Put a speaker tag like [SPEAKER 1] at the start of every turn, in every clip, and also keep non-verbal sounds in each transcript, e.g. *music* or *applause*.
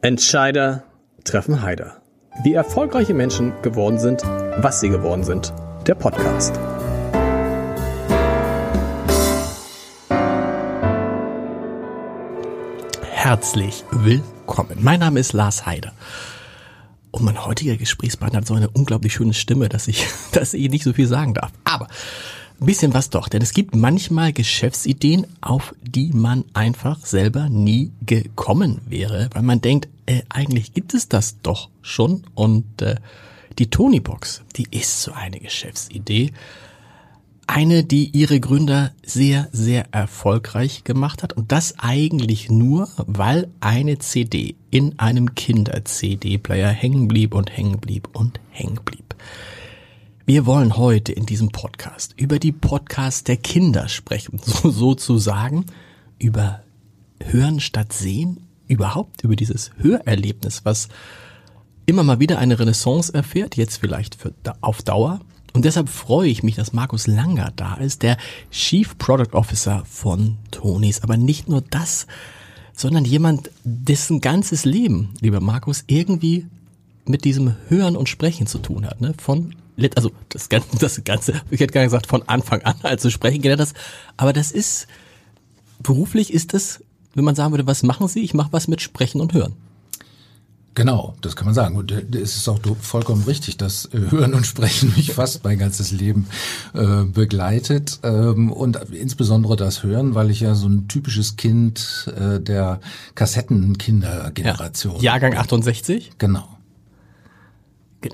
[SPEAKER 1] Entscheider treffen Heider. Wie erfolgreiche Menschen geworden sind, was sie geworden sind. Der Podcast.
[SPEAKER 2] Herzlich willkommen. Mein Name ist Lars Heider. Und mein heutiger Gesprächspartner hat so eine unglaublich schöne Stimme, dass ich, *laughs* dass ich nicht so viel sagen darf. Aber ein bisschen was doch, denn es gibt manchmal Geschäftsideen, auf die man einfach selber nie gekommen wäre, weil man denkt, äh, eigentlich gibt es das doch schon. Und äh, die Tonybox, die ist so eine Geschäftsidee. Eine, die ihre Gründer sehr, sehr erfolgreich gemacht hat. Und das eigentlich nur, weil eine CD in einem Kinder-CD-Player hängen blieb und hängen blieb und hängen blieb. Wir wollen heute in diesem Podcast über die Podcast der Kinder sprechen, *laughs* so, sozusagen über Hören statt Sehen, überhaupt über dieses Hörerlebnis, was immer mal wieder eine Renaissance erfährt, jetzt vielleicht für, auf Dauer. Und deshalb freue ich mich, dass Markus Langer da ist, der Chief Product Officer von Tonys. Aber nicht nur das, sondern jemand, dessen ganzes Leben, lieber Markus, irgendwie mit diesem Hören und Sprechen zu tun hat. Ne? Von also das Ganze, *laughs* das Ganze, ich hätte gar nicht gesagt, von Anfang an als zu sprechen gelernt das, aber das ist, beruflich ist das, wenn man sagen würde, was machen Sie? Ich mache was mit Sprechen und Hören.
[SPEAKER 3] Genau, das kann man sagen. Und äh, es ist auch vollkommen richtig, dass äh, Hören und Sprechen *laughs* mich fast mein ganzes Leben äh, begleitet. Ähm, und insbesondere das Hören, weil ich ja so ein typisches Kind äh, der Kassettenkindergeneration.
[SPEAKER 2] Ja. Jahrgang 68?
[SPEAKER 3] Genau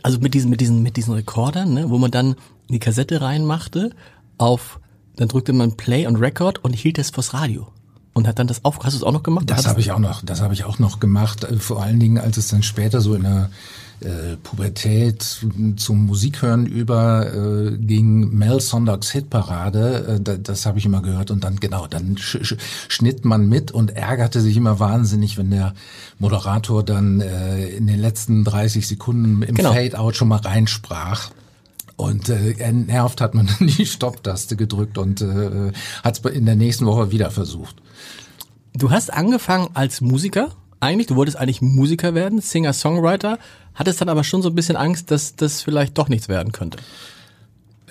[SPEAKER 2] also mit diesen, mit diesen, mit diesen Rekordern, ne, wo man dann die Kassette reinmachte, auf, dann drückte man Play und Record und hielt es vors Radio. Und hat dann das auf, hast du es auch noch gemacht?
[SPEAKER 3] Das habe ich auch noch, das habe ich auch noch gemacht. Äh, vor allen Dingen, als es dann später so in der äh, Pubertät zum Musikhören über äh, ging Mel Sonders Hitparade, äh, das habe ich immer gehört und dann genau, dann sch sch schnitt man mit und ärgerte sich immer wahnsinnig, wenn der Moderator dann äh, in den letzten 30 Sekunden im genau. Fade-out schon mal reinsprach. Und äh, nervt hat man *laughs* dann die Stopptaste gedrückt und äh, hat es in der nächsten Woche wieder versucht.
[SPEAKER 2] Du hast angefangen als Musiker eigentlich, du wolltest eigentlich Musiker werden, Singer-Songwriter, hattest dann aber schon so ein bisschen Angst, dass das vielleicht doch nichts werden könnte.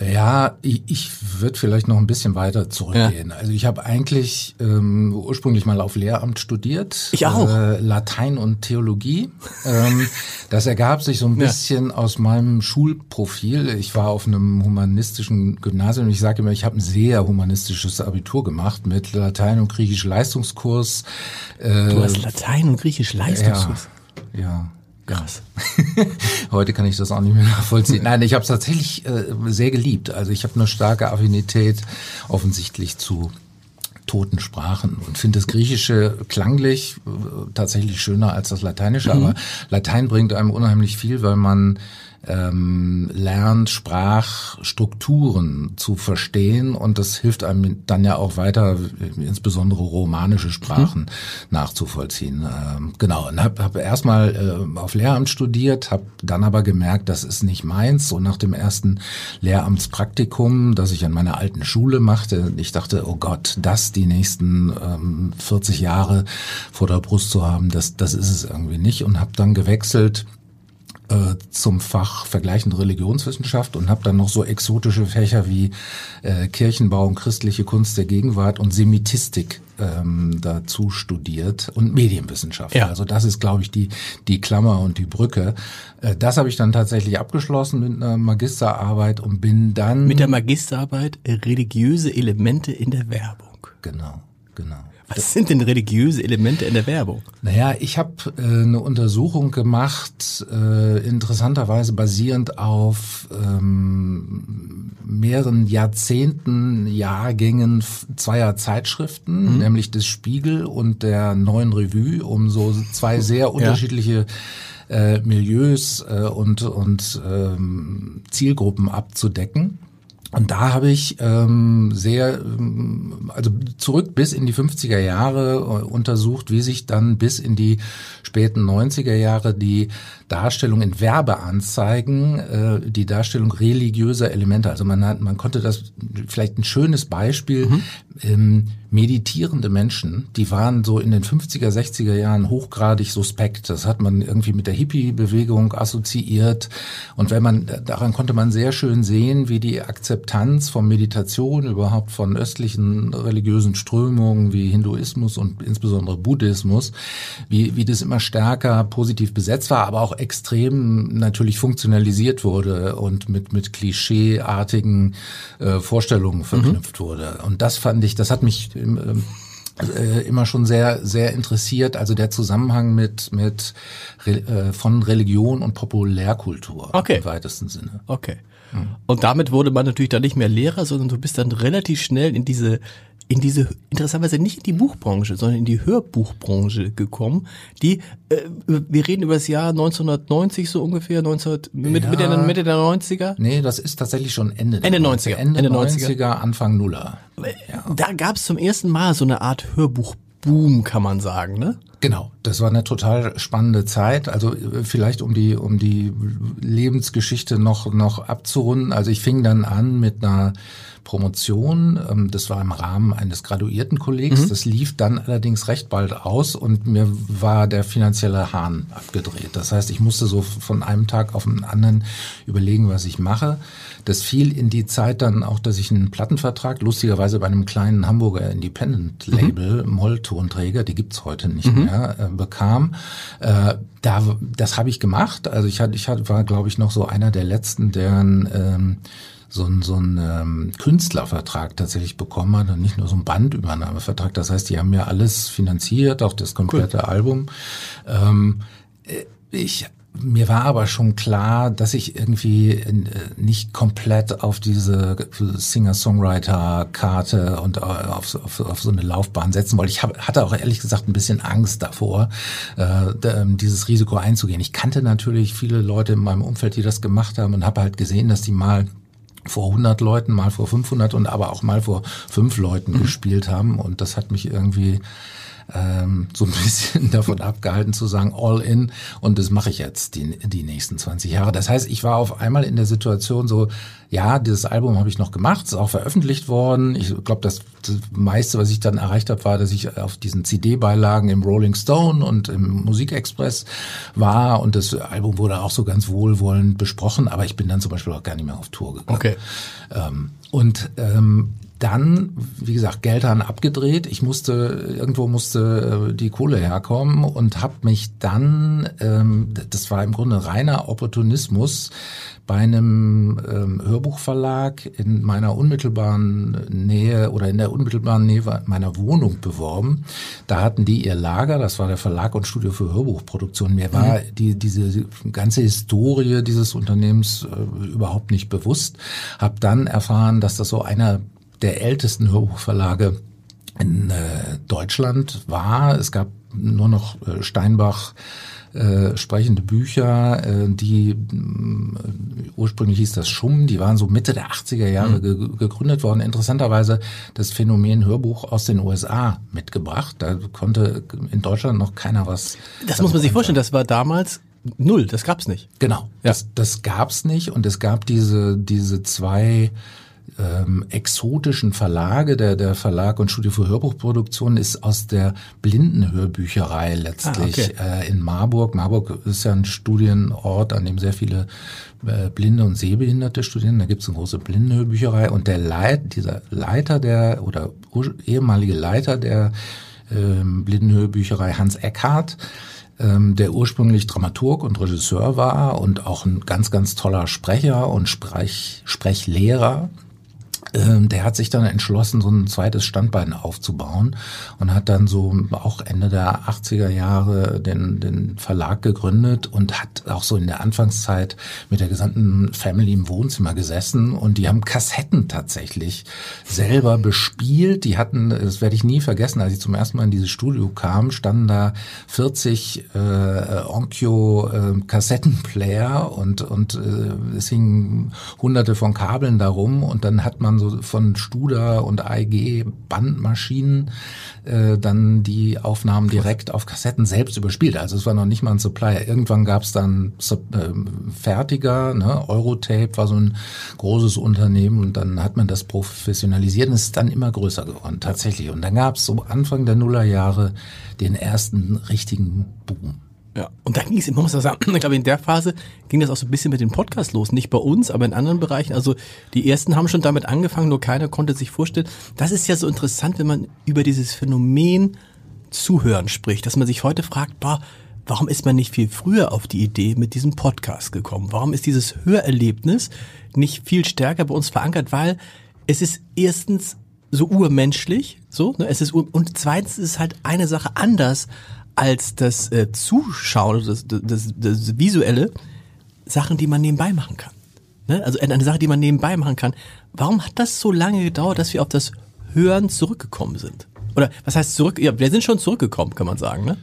[SPEAKER 3] Ja, ich, ich würde vielleicht noch ein bisschen weiter zurückgehen. Ja. Also ich habe eigentlich ähm, ursprünglich mal auf Lehramt studiert.
[SPEAKER 2] Ich auch.
[SPEAKER 3] Äh, Latein und Theologie. ähm, *laughs* das ergab sich so ein bisschen ja. aus meinem Schulprofil. Ich war auf einem humanistischen Gymnasium. Ich sage immer, ich habe ein sehr humanistisches Abitur gemacht mit Latein und Griechisch Leistungskurs.
[SPEAKER 2] Äh, du hast Latein und Griechisch Leistungskurs?
[SPEAKER 3] Ja. ja. Krass. *laughs* Heute kann ich das auch nicht mehr nachvollziehen. Nein, ich habe es tatsächlich äh, sehr geliebt. Also ich habe eine starke Affinität offensichtlich zu toten Sprachen und finde das Griechische klanglich äh, tatsächlich schöner als das Lateinische. Mhm. Aber Latein bringt einem unheimlich viel, weil man ähm, lernt, Sprachstrukturen zu verstehen und das hilft einem dann ja auch weiter, insbesondere romanische Sprachen mhm. nachzuvollziehen. Ähm, genau, und habe hab erstmal äh, auf Lehramt studiert, habe dann aber gemerkt, das ist nicht meins. So nach dem ersten Lehramtspraktikum, das ich an meiner alten Schule machte, ich dachte, oh Gott, das die nächsten ähm, 40 Jahre vor der Brust zu haben, das, das ist es irgendwie nicht und habe dann gewechselt äh, zum Fach vergleichende Religionswissenschaft und habe dann noch so exotische Fächer wie äh, Kirchenbau und christliche Kunst der Gegenwart und Semitistik ähm, dazu studiert und Medienwissenschaft. Ja. Also das ist, glaube ich, die, die Klammer und die Brücke. Äh, das habe ich dann tatsächlich abgeschlossen mit einer Magisterarbeit und bin dann...
[SPEAKER 2] Mit der Magisterarbeit religiöse Elemente in der Werbung.
[SPEAKER 3] Genau, genau.
[SPEAKER 2] Was sind denn religiöse Elemente in der Werbung?
[SPEAKER 3] Naja, ich habe äh, eine Untersuchung gemacht, äh, interessanterweise basierend auf ähm, mehreren Jahrzehnten, Jahrgängen zweier Zeitschriften, mhm. nämlich des Spiegel und der Neuen Revue, um so zwei *laughs* sehr unterschiedliche äh, Milieus äh, und, und ähm, Zielgruppen abzudecken. Und da habe ich ähm, sehr, ähm, also zurück bis in die 50er Jahre äh, untersucht, wie sich dann bis in die späten 90er Jahre die Darstellung in Werbeanzeigen, äh, die Darstellung religiöser Elemente, also man hat, man konnte das vielleicht ein schönes Beispiel, mhm. ähm, meditierende Menschen, die waren so in den 50er, 60er Jahren hochgradig suspekt. Das hat man irgendwie mit der Hippie-Bewegung assoziiert. Und wenn man, daran konnte man sehr schön sehen, wie die Akzeptanz von Meditation überhaupt von östlichen religiösen Strömungen wie Hinduismus und insbesondere Buddhismus, wie, wie das immer stärker positiv besetzt war, aber auch extrem natürlich funktionalisiert wurde und mit, mit klischeeartigen äh, Vorstellungen verknüpft mhm. wurde. Und das fand ich, das hat mich ähm, äh, immer schon sehr sehr interessiert also der Zusammenhang mit mit äh, von Religion und Populärkultur
[SPEAKER 2] okay.
[SPEAKER 3] im weitesten Sinne.
[SPEAKER 2] Okay. Hm. Und damit wurde man natürlich dann nicht mehr Lehrer, sondern du bist dann relativ schnell in diese in diese, interessanterweise nicht in die Buchbranche, sondern in die Hörbuchbranche gekommen, die, äh, wir reden über das Jahr 1990 so ungefähr, 19, Mitte, ja, Mitte, der, Mitte der 90er?
[SPEAKER 3] Nee, das ist tatsächlich schon Ende
[SPEAKER 2] Ende 90er.
[SPEAKER 3] Ende, Ende 90er, 90er, Anfang Nuller.
[SPEAKER 2] Ja. Da gab es zum ersten Mal so eine Art Hörbuchboom, kann man sagen, ne?
[SPEAKER 3] Genau, das war eine total spannende Zeit. Also äh, vielleicht um die um die Lebensgeschichte noch noch abzurunden. Also ich fing dann an mit einer Promotion. Ähm, das war im Rahmen eines Graduiertenkollegs. Mhm. Das lief dann allerdings recht bald aus und mir war der finanzielle Hahn abgedreht. Das heißt, ich musste so von einem Tag auf den anderen überlegen, was ich mache. Das fiel in die Zeit dann auch, dass ich einen Plattenvertrag, lustigerweise bei einem kleinen Hamburger Independent-Label, mhm. Molltonträger, die gibt's heute nicht mhm. mehr, äh, bekam. Äh, da, das habe ich gemacht. Also ich hatte, ich hatte, war, glaube ich, noch so einer der letzten, deren ähm, so ein, so ein ähm, Künstlervertrag tatsächlich bekommen hat und nicht nur so ein Bandübernahmevertrag. Das heißt, die haben mir alles finanziert, auch das komplette cool. Album. Ähm, äh, ich mir war aber schon klar, dass ich irgendwie äh, nicht komplett auf diese Singer-Songwriter-Karte und auf, auf, auf, so eine Laufbahn setzen wollte. Ich hab, hatte auch ehrlich gesagt ein bisschen Angst davor, äh, dieses Risiko einzugehen. Ich kannte natürlich viele Leute in meinem Umfeld, die das gemacht haben und habe halt gesehen, dass die mal vor 100 Leuten, mal vor 500 und aber auch mal vor fünf Leuten mhm. gespielt haben. Und das hat mich irgendwie ähm, so ein *laughs* bisschen davon abgehalten zu sagen, all in und das mache ich jetzt die, die nächsten 20 Jahre. Das heißt, ich war auf einmal in der Situation so, ja, dieses Album habe ich noch gemacht, ist auch veröffentlicht worden. Ich glaube, das, das meiste, was ich dann erreicht habe, war, dass ich auf diesen CD-Beilagen im Rolling Stone und im Musikexpress war und das Album wurde auch so ganz wohlwollend besprochen, aber ich bin dann zum Beispiel auch gar nicht mehr auf Tour gegangen.
[SPEAKER 2] Okay.
[SPEAKER 3] Ähm, und ähm, dann, wie gesagt, Geldhahn abgedreht. Ich musste, irgendwo musste äh, die Kohle herkommen und habe mich dann, ähm, das war im Grunde reiner Opportunismus, bei einem ähm, Hörbuchverlag in meiner unmittelbaren Nähe oder in der unmittelbaren Nähe meiner Wohnung beworben. Da hatten die ihr Lager, das war der Verlag und Studio für Hörbuchproduktion. Mir war mhm. die, diese ganze Historie dieses Unternehmens äh, überhaupt nicht bewusst. Hab dann erfahren, dass das so einer der ältesten Hörbuchverlage in äh, Deutschland war. Es gab nur noch äh, Steinbach äh, sprechende Bücher, äh, die äh, ursprünglich hieß das Schumm, die waren so Mitte der 80er Jahre mhm. ge gegründet worden. Interessanterweise das Phänomen Hörbuch aus den USA mitgebracht. Da konnte in Deutschland noch keiner was.
[SPEAKER 2] Das muss man sich vorstellen, das war damals null, das gab's nicht.
[SPEAKER 3] Genau, ja. das, das gab's nicht und es gab diese, diese zwei ähm, exotischen Verlage. Der, der Verlag und Studio für Hörbuchproduktion ist aus der Blindenhörbücherei letztlich ah, okay. äh, in Marburg. Marburg ist ja ein Studienort, an dem sehr viele äh, blinde und sehbehinderte studieren. Da gibt es eine große Blindenhörbücherei und der Leit, dieser Leiter der oder ehemalige Leiter der ähm, Blindenhörbücherei Hans Eckhardt, ähm, der ursprünglich Dramaturg und Regisseur war und auch ein ganz, ganz toller Sprecher und Sprech, Sprechlehrer der hat sich dann entschlossen, so ein zweites Standbein aufzubauen und hat dann so auch Ende der 80er Jahre den, den Verlag gegründet und hat auch so in der Anfangszeit mit der gesamten Family im Wohnzimmer gesessen und die haben Kassetten tatsächlich selber bespielt. Die hatten, das werde ich nie vergessen, als ich zum ersten Mal in dieses Studio kam, standen da 40 äh, Onkyo äh, Kassettenplayer und, und äh, es hingen hunderte von Kabeln darum und dann hat man so so von Studer und AEG Bandmaschinen äh, dann die Aufnahmen direkt auf Kassetten selbst überspielt. Also es war noch nicht mal ein Supplier. Irgendwann gab es dann äh, Fertiger, ne? Eurotape war so ein großes Unternehmen und dann hat man das professionalisiert und es ist dann immer größer geworden, tatsächlich. Und dann gab es so Anfang der Nullerjahre den ersten richtigen Boom.
[SPEAKER 2] Ja, und dann ging es, man muss sagen, *clears throat* ich glaube, in der Phase ging das auch so ein bisschen mit dem Podcast los. Nicht bei uns, aber in anderen Bereichen. Also die ersten haben schon damit angefangen, nur keiner konnte sich vorstellen. Das ist ja so interessant, wenn man über dieses Phänomen Zuhören spricht, dass man sich heute fragt, boah, warum ist man nicht viel früher auf die Idee mit diesem Podcast gekommen? Warum ist dieses Hörerlebnis nicht viel stärker bei uns verankert? Weil es ist erstens so urmenschlich, so, ne? es ist und zweitens ist halt eine Sache anders als das äh, Zuschauen, das, das, das, visuelle, Sachen, die man nebenbei machen kann. Ne? Also eine Sache, die man nebenbei machen kann. Warum hat das so lange gedauert, dass wir auf das Hören zurückgekommen sind? Oder was heißt zurück? Ja, wir sind schon zurückgekommen, kann man sagen, ne?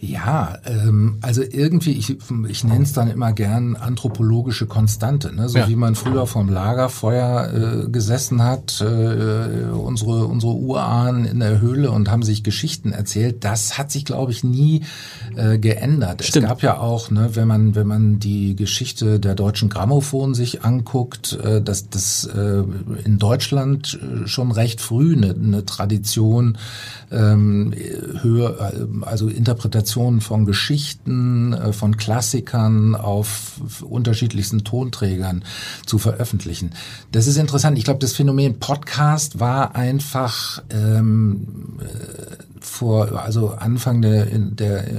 [SPEAKER 3] Ja, ähm, also irgendwie, ich, ich nenne es dann immer gern anthropologische Konstante, ne? so ja. wie man früher vom Lagerfeuer äh, gesessen hat, äh, unsere, unsere Urahnen in der Höhle und haben sich Geschichten erzählt. Das hat sich, glaube ich, nie äh, geändert. Stimmt. Es gab ja auch, ne, wenn man, wenn man die Geschichte der deutschen Grammophon sich anguckt, äh, dass das äh, in Deutschland äh, schon recht früh eine, eine Tradition ähm, höher, also Interpretation Interpretationen von Geschichten, äh, von Klassikern auf unterschiedlichsten Tonträgern zu veröffentlichen. Das ist interessant. Ich glaube, das Phänomen Podcast war einfach ähm, äh, vor, also Anfang der, der äh,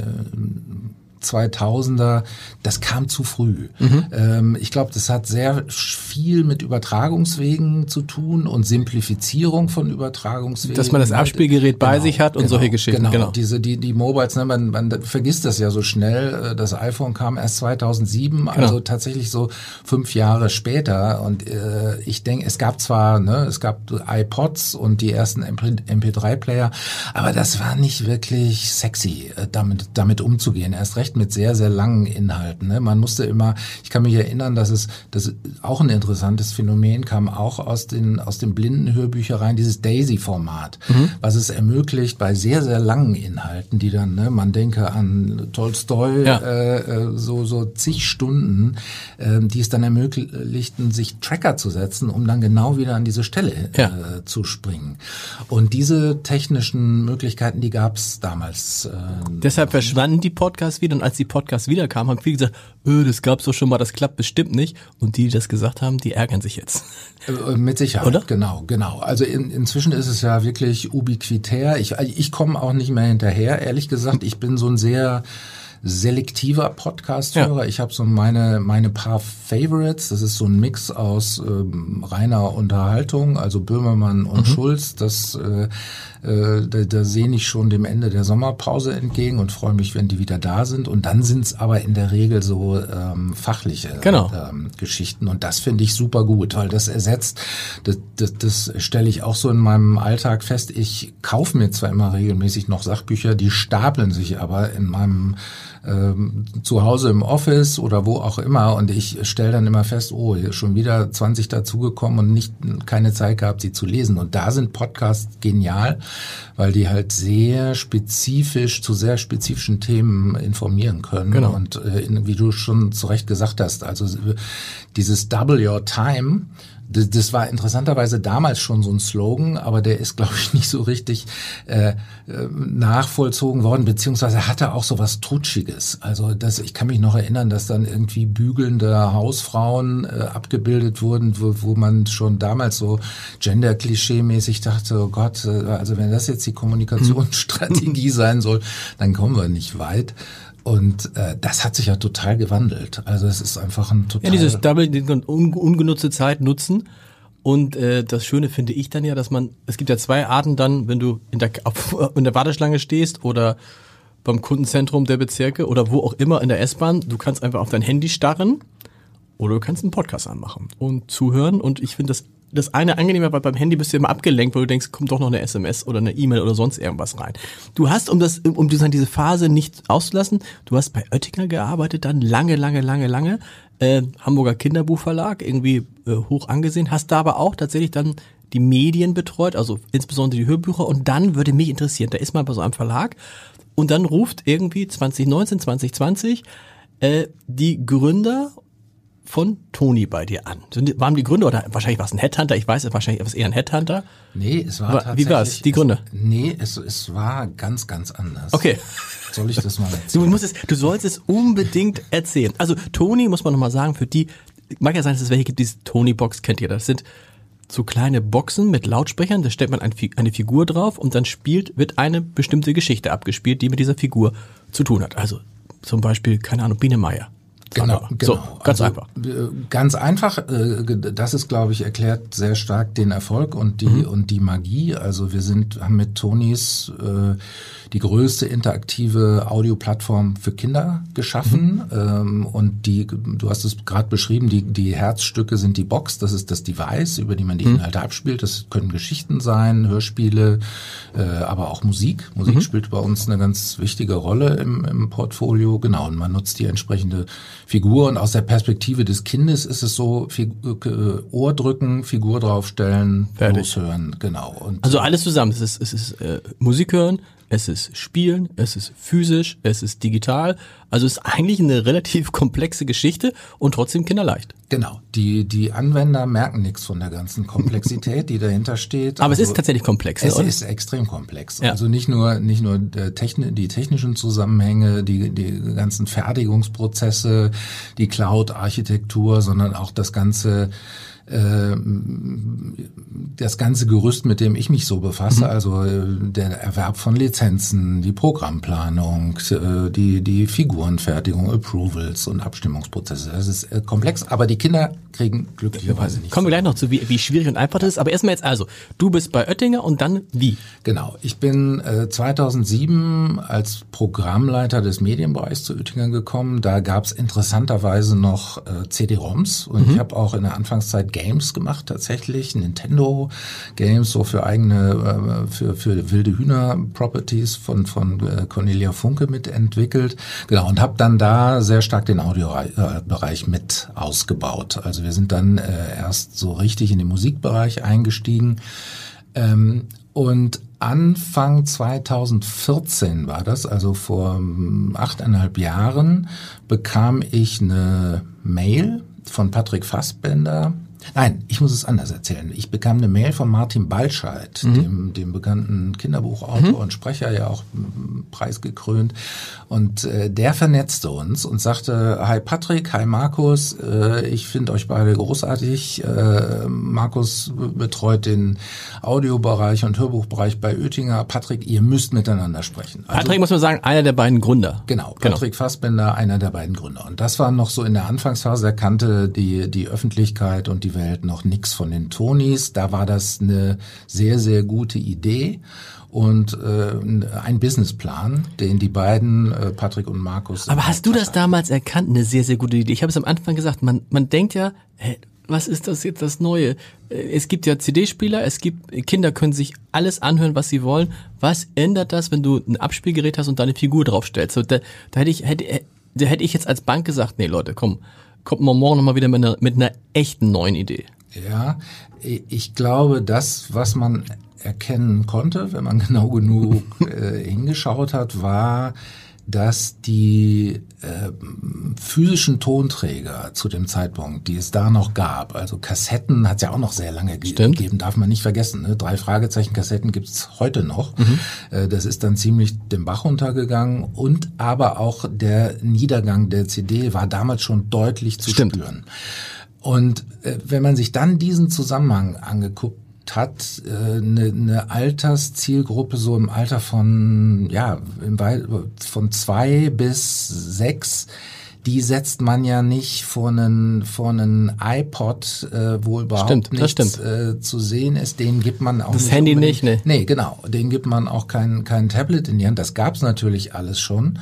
[SPEAKER 3] 2000er, das kam zu früh. Mhm. Ähm, ich glaube, das hat sehr viel mit Übertragungswegen zu tun und Simplifizierung von Übertragungswegen.
[SPEAKER 2] Dass man das Abspielgerät bei genau, sich hat und
[SPEAKER 3] genau,
[SPEAKER 2] solche Geschichten.
[SPEAKER 3] Genau, genau. diese die die Mobiles, ne, man, man vergisst das ja so schnell. Äh, das iPhone kam erst 2007, genau. also tatsächlich so fünf Jahre später. Und äh, ich denke, es gab zwar, ne, es gab iPods und die ersten MP3-Player, aber das war nicht wirklich sexy, äh, damit damit umzugehen. Erst recht recht mit sehr, sehr langen Inhalten. Ne? Man musste immer, ich kann mich erinnern, dass es das auch ein interessantes Phänomen kam, auch aus den, aus den blinden Hörbüchereien, dieses Daisy-Format, mhm. was es ermöglicht bei sehr, sehr langen Inhalten, die dann, ne, man denke an Tolstoi, ja. äh, äh so, so zig Stunden, äh, die es dann ermöglichten, sich Tracker zu setzen, um dann genau wieder an diese Stelle ja. äh, zu springen. Und diese technischen Möglichkeiten, die gab es damals. Äh,
[SPEAKER 2] Deshalb verschwanden die Podcasts wieder und als die Podcasts wiederkamen, haben viele gesagt, öh, das gab's doch schon mal, das klappt bestimmt nicht. Und die, die das gesagt haben, die ärgern sich jetzt.
[SPEAKER 3] Äh, mit Sicherheit, Oder? genau, genau. Also in, inzwischen ist es ja wirklich ubiquitär. Ich, ich komme auch nicht mehr hinterher, ehrlich gesagt. Ich bin so ein sehr selektiver Podcast-Hörer. Ja. Ich habe so meine, meine paar Favorites. Das ist so ein Mix aus ähm, reiner Unterhaltung, also Böhmermann und mhm. Schulz. Das, äh, äh, da, da sehe ich schon dem Ende der Sommerpause entgegen und freue mich, wenn die wieder da sind. Und dann sind es aber in der Regel so ähm, fachliche
[SPEAKER 2] genau.
[SPEAKER 3] ähm, Geschichten. Und das finde ich super gut, weil das ersetzt, das, das, das stelle ich auch so in meinem Alltag fest. Ich kaufe mir zwar immer regelmäßig noch Sachbücher, die stapeln sich aber in meinem ähm, zu Hause im Office oder wo auch immer und ich stelle dann immer fest, oh, hier ist schon wieder 20 dazugekommen und nicht keine Zeit gehabt, sie zu lesen. Und da sind Podcasts genial, weil die halt sehr spezifisch zu sehr spezifischen Themen informieren können.
[SPEAKER 2] Genau.
[SPEAKER 3] Und äh, wie du schon zu Recht gesagt hast, also dieses Double Your Time, das, das war interessanterweise damals schon so ein Slogan, aber der ist, glaube ich, *laughs* nicht so richtig äh, äh, nachvollzogen worden, beziehungsweise hatte auch so was Trutschiges. Also das, ich kann mich noch erinnern, dass dann irgendwie bügelnde Hausfrauen äh, abgebildet wurden, wo, wo man schon damals so Gender-Klischee-mäßig dachte, oh Gott, äh, also wenn das jetzt die Kommunikationsstrategie *laughs* sein soll, dann kommen wir nicht weit. Und äh, das hat sich ja total gewandelt. Also es ist einfach ein total...
[SPEAKER 2] Ja, dieses Double, un ungenutzte Zeit nutzen. Und äh, das Schöne finde ich dann ja, dass man, es gibt ja zwei Arten dann, wenn du in der, *laughs* in der Warteschlange stehst oder beim Kundenzentrum der Bezirke oder wo auch immer in der S-Bahn, du kannst einfach auf dein Handy starren oder du kannst einen Podcast anmachen und zuhören. Und ich finde das das eine angenehmer, weil beim Handy bist du immer abgelenkt, weil du denkst, kommt doch noch eine SMS oder eine E-Mail oder sonst irgendwas rein. Du hast, um das, um diese Phase nicht auszulassen, du hast bei Oettinger gearbeitet, dann lange, lange, lange, lange, äh, Hamburger Kinderbuchverlag, irgendwie äh, hoch angesehen, hast da aber auch tatsächlich dann die Medien betreut, also insbesondere die Hörbücher. Und dann würde mich interessieren, da ist man bei so einem Verlag und dann ruft irgendwie 2019, 2020 äh, die Gründer von Toni bei dir an. Waren die Gründer oder wahrscheinlich war es ein Headhunter? Ich weiß, es wahrscheinlich was eher ein Headhunter.
[SPEAKER 3] Nee, es war
[SPEAKER 2] Aber
[SPEAKER 3] tatsächlich.
[SPEAKER 2] Wie war es? Die Gründer?
[SPEAKER 3] Es, nee, es, es war ganz, ganz anders.
[SPEAKER 2] Okay.
[SPEAKER 3] Soll ich das mal erzählen? *laughs*
[SPEAKER 2] Du musst es, du sollst es unbedingt erzählen. Also Toni muss man nochmal sagen, für die, mag ja sein, dass es welche gibt, diese Toni-Box kennt ihr. Das sind so kleine Boxen mit Lautsprechern, da stellt man eine Figur drauf und dann spielt, wird eine bestimmte Geschichte abgespielt, die mit dieser Figur zu tun hat. Also zum Beispiel, keine Ahnung, Biene Meier.
[SPEAKER 3] Genau, genau.
[SPEAKER 2] So, ganz
[SPEAKER 3] also,
[SPEAKER 2] einfach.
[SPEAKER 3] Ganz einfach. äh, Das ist, glaube ich, erklärt sehr stark den Erfolg und die
[SPEAKER 2] Mhm.
[SPEAKER 3] und die Magie. Also wir sind haben mit Tonis äh, die größte interaktive Audioplattform für Kinder geschaffen
[SPEAKER 2] Mhm.
[SPEAKER 3] ähm, und die, du hast es gerade beschrieben, die die Herzstücke sind die Box. Das ist das Device, über die man die
[SPEAKER 2] Mhm.
[SPEAKER 3] Inhalte abspielt. Das können Geschichten sein, Hörspiele, äh, aber auch Musik. Musik
[SPEAKER 2] Mhm.
[SPEAKER 3] spielt bei uns eine ganz wichtige Rolle im, im Portfolio. Genau, und man nutzt die entsprechende Figur und aus der Perspektive des Kindes ist es so, Figur, äh, Ohr drücken, Figur draufstellen,
[SPEAKER 2] Fertig.
[SPEAKER 3] loshören, genau. Und
[SPEAKER 2] Also alles zusammen. Es ist, es ist äh, Musik hören, es ist Spielen, es ist physisch, es ist digital. Also es ist eigentlich eine relativ *laughs* komplexe Geschichte und trotzdem kinderleicht.
[SPEAKER 3] genau, die, die Anwender merken nichts von der ganzen Komplexität, die dahinter steht.
[SPEAKER 2] Aber es
[SPEAKER 3] Also-
[SPEAKER 2] ist tatsächlich komplex.
[SPEAKER 3] Es
[SPEAKER 2] oder?
[SPEAKER 3] ist extrem komplex.
[SPEAKER 2] Ja.
[SPEAKER 3] Also nicht nur nicht nur Techni die technischen Zusammenhänge, die die ganzen Fertigungsprozesse, die Cloud-Architektur, sondern auch das ganze das ganze Gerüst, mit dem ich mich so befasse, also äh, der Erwerb von Lizenzen, die Programmplanung, äh, die die Figurenfertigung, Approvals und Abstimmungsprozesse. Das ist äh, komplex, aber die Kinder kriegen glücklicherweise nicht.
[SPEAKER 2] Kommen wir gleich noch zu, wie, wie schwierig und einfach das ist. Aber erstmal jetzt also, du bist bei Oettinger und dann wie?
[SPEAKER 3] Genau, ich bin äh, 2007 als Programmleiter des Medienbereichs zu Oettinger gekommen. Da gab es interessanterweise noch CD-ROMs und ich habe auch in der Anfangszeit Games gemacht tatsächlich, Nintendo Games so für eigene, äh, für, für wilde Hühner Properties von, von äh, Cornelia Funke mitentwickelt. Genau, und habe dann da sehr stark den Audiobereich mit ausgebaut. Also wir sind dann äh, erst so richtig in den Musikbereich eingestiegen. Ähm, und Anfang 2014 war das, also vor ähm, achteinhalb Jahren, bekam ich eine Mail von Patrick Fassbender. Nein, ich muss es anders erzählen. Ich bekam eine Mail von Martin Balscheid, dem, dem bekannten Kinderbuchautor und Sprecher, ja auch preisgekrönt. Und äh, der vernetzte uns und sagte, hi Patrick, hi Markus, äh, ich finde euch beide großartig. Äh, Markus betreut den Audiobereich und Hörbuchbereich bei Oettinger. Patrick, ihr müsst miteinander sprechen. Also,
[SPEAKER 2] Patrick muss man sagen, einer der beiden Gründer.
[SPEAKER 3] Genau, Patrick Fassbender, einer der beiden Gründer. Und das war noch so in der Anfangsphase, da kannte die, die Öffentlichkeit und die Welt noch nichts von den Tonis. Da war das eine sehr, sehr gute Idee und äh, ein Businessplan, den die beiden, äh, Patrick und Markus.
[SPEAKER 2] Aber hast du das damals erkannt? Eine sehr, sehr gute Idee. Ich habe es am Anfang gesagt, man, man denkt ja, hä, was ist das jetzt das Neue? Äh, Es gibt ja CD-Spieler, es gibt, Kinder können sich alles anhören, was sie wollen. Was ändert das, wenn du ein Abspielgerät hast und da eine Figur draufstellst? So, da, da hätte ich, hätte, da hätte ich jetzt als Bank gesagt, nee Leute, komm, kommt mal morgen nochmal wieder mit einer, mit einer echten neuen Idee.
[SPEAKER 3] Ja, ich glaube, das, was man erkennen konnte, wenn man *laughs* genau genug äh, hingeschaut hat, war, dass die äh, physischen Tonträger zu dem Zeitpunkt, die es da noch gab, also Kassetten hat es ja auch noch sehr lange ge
[SPEAKER 2] Stimmt.
[SPEAKER 3] gegeben, darf man nicht vergessen. Ne? Drei Fragezeichen Kassetten gibt's heute noch. Äh, das ist dann ziemlich den Bach runtergegangen und aber auch der Niedergang der CD war damals schon deutlich zu
[SPEAKER 2] Stimmt.
[SPEAKER 3] spüren. Und äh, wenn man sich dann diesen Zusammenhang angeguckt hat, äh, eine, eine Alterszielgruppe so im Alter von ja im von zwei bis sechs, die setzt man ja nicht vor einen, vor einen iPod, äh, wo überhaupt
[SPEAKER 2] Stimmt,
[SPEAKER 3] nichts äh, zu sehen ist. Den gibt man auch
[SPEAKER 2] Das
[SPEAKER 3] nicht
[SPEAKER 2] Handy
[SPEAKER 3] unbedingt-
[SPEAKER 2] nicht,
[SPEAKER 3] Nee, genau. Den gibt man auch kein, kein Tablet in die Hand. Das gab's natürlich alles schon.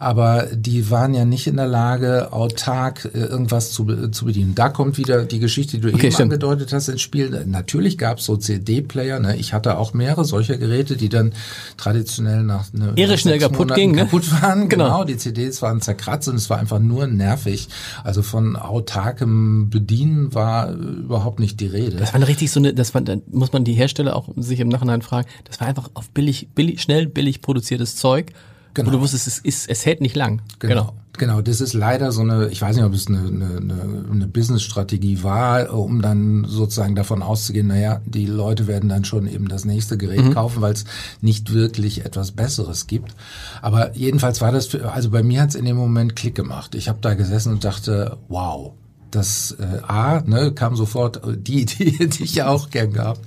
[SPEAKER 3] Aber die waren ja nicht in der Lage, autark äh, irgendwas zu, be- zu bedienen. Da kommt wieder die Geschichte, die du
[SPEAKER 2] Okay,
[SPEAKER 3] eben
[SPEAKER 2] stimmt.
[SPEAKER 3] angedeutet hast, ins Spiel. Natürlich gab's so CD-Player. Ne? Ich hatte auch mehrere solcher Geräte, die dann traditionell nach, ne,
[SPEAKER 2] Irre
[SPEAKER 3] nach
[SPEAKER 2] schnell kaputt
[SPEAKER 3] Monaten
[SPEAKER 2] gingen, ne?
[SPEAKER 3] kaputt waren.
[SPEAKER 2] Genau.
[SPEAKER 3] Genau. Die CDs waren zerkratzt und es war einfach nur nervig. Also von autarkem Bedienen war äh, überhaupt nicht die Rede.
[SPEAKER 2] Das war richtig so eine, das war, da muss man die Hersteller auch sich im Nachhinein fragen, das war einfach auf billig, billig, schnell billig produziertes Zeug, wo
[SPEAKER 3] Genau.
[SPEAKER 2] du wusstest, es ist, es hält nicht lang.
[SPEAKER 3] Genau. Genau, das ist leider so eine, ich weiß nicht, ob es eine, eine, eine, eine Business-Strategie war, um dann sozusagen davon auszugehen, naja, die Leute werden dann schon eben das nächste Gerät
[SPEAKER 2] Mhm.
[SPEAKER 3] kaufen, weil es nicht wirklich etwas Besseres gibt. Aber jedenfalls war das, für, also bei mir hat es in dem Moment Klick gemacht. Ich habe da gesessen und dachte, wow, das äh, A, ne, kam sofort äh, die *laughs* Idee, die ich ja auch gern gehabt.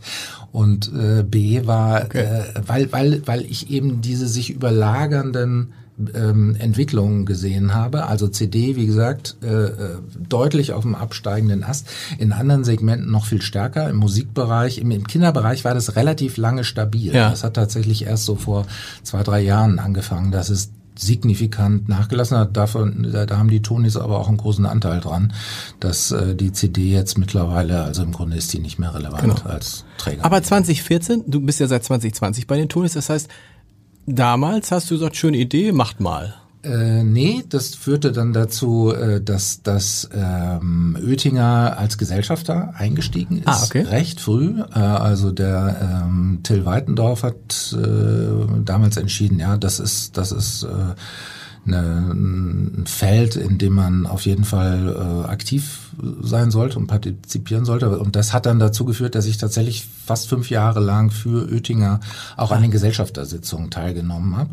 [SPEAKER 3] Und äh, B war, äh, weil, weil, weil ich eben diese sich überlagernden ähm, Entwicklungen gesehen habe. Also CD, wie gesagt, äh, äh, deutlich auf dem absteigenden Ast. In anderen Segmenten noch viel stärker. Im Musikbereich, im, im Kinderbereich war das relativ lange stabil.
[SPEAKER 2] Ja.
[SPEAKER 3] Das hat tatsächlich erst so vor zwei, drei Jahren angefangen, dass es signifikant nachgelassen hat. Davon, da, da haben die Tonis aber auch einen großen Anteil dran, dass äh, die CD jetzt mittlerweile, also im Grunde ist die nicht mehr relevant
[SPEAKER 2] Genau.
[SPEAKER 3] als Träger.
[SPEAKER 2] Aber 2014, du bist ja seit 2020 bei den Tonis, das heißt, damals hast du gesagt, schöne Idee, macht mal.
[SPEAKER 3] Äh, nee, das führte dann dazu, äh, dass, dass ähm, Oettinger als Gesellschafter eingestiegen ist.
[SPEAKER 2] Ah, okay.
[SPEAKER 3] Recht früh. Äh, also der ähm, Till Weitendorf hat äh, damals entschieden, ja, das ist, das ist äh, eine, ein Feld, in dem man auf jeden Fall äh, aktiv sein sollte und partizipieren sollte. Und das hat dann dazu geführt, dass ich tatsächlich fast fünf Jahre lang für Oettinger auch an den Gesellschaftersitzungen teilgenommen habe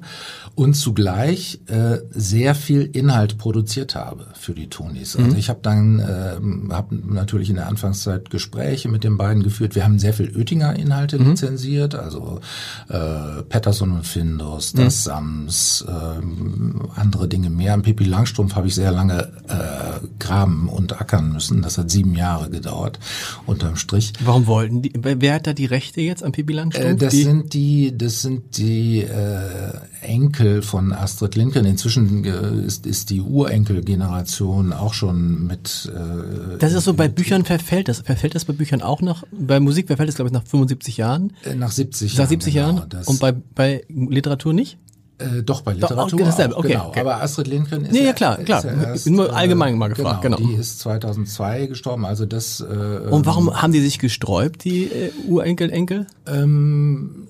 [SPEAKER 3] und zugleich äh, sehr viel Inhalt produziert habe für die Tonis. Also ich habe dann ähm, hab natürlich in der Anfangszeit Gespräche mit den beiden geführt. Wir haben sehr viel Oettinger-Inhalte lizenziert, also äh, Patterson und Findus, das Sams, ähm, andere Dinge mehr. Am Pippi Langstrumpf habe ich sehr lange äh, graben und ackern müssen. Das hat sieben Jahre gedauert, unterm Strich.
[SPEAKER 2] Warum wollten die, wer hat da die Rechte jetzt am Pipi
[SPEAKER 3] Äh,
[SPEAKER 2] Langstrumpf?
[SPEAKER 3] das
[SPEAKER 2] die,
[SPEAKER 3] sind die, das sind die äh, Enkel von Astrid Lindgren. Inzwischen äh, ist, ist die Urenkelgeneration auch schon mit. Äh,
[SPEAKER 2] das ist so, bei Büchern verfällt das. Verfällt das bei Büchern auch nach, bei Musik verfällt das, glaube ich, nach 75 Jahren,
[SPEAKER 3] äh, nach 70
[SPEAKER 2] nach
[SPEAKER 3] Jahren.
[SPEAKER 2] 70
[SPEAKER 3] genau,
[SPEAKER 2] Jahren.
[SPEAKER 3] Das,
[SPEAKER 2] Und bei, bei Literatur nicht?
[SPEAKER 3] Äh, doch bei
[SPEAKER 2] Doch, auch
[SPEAKER 3] Literatur
[SPEAKER 2] dasselbe,
[SPEAKER 3] auch,
[SPEAKER 2] okay,
[SPEAKER 3] genau.
[SPEAKER 2] okay.
[SPEAKER 3] Aber Astrid Lindgren ist
[SPEAKER 2] Nee, ja, klar, klar.
[SPEAKER 3] erst,
[SPEAKER 2] Nur allgemein mal gefragt, genau.
[SPEAKER 3] Die ist 2002 gestorben. Also das. Äh,
[SPEAKER 2] Und warum haben die sich gesträubt, die äh, Urenkel, Enkel?
[SPEAKER 3] Ähm,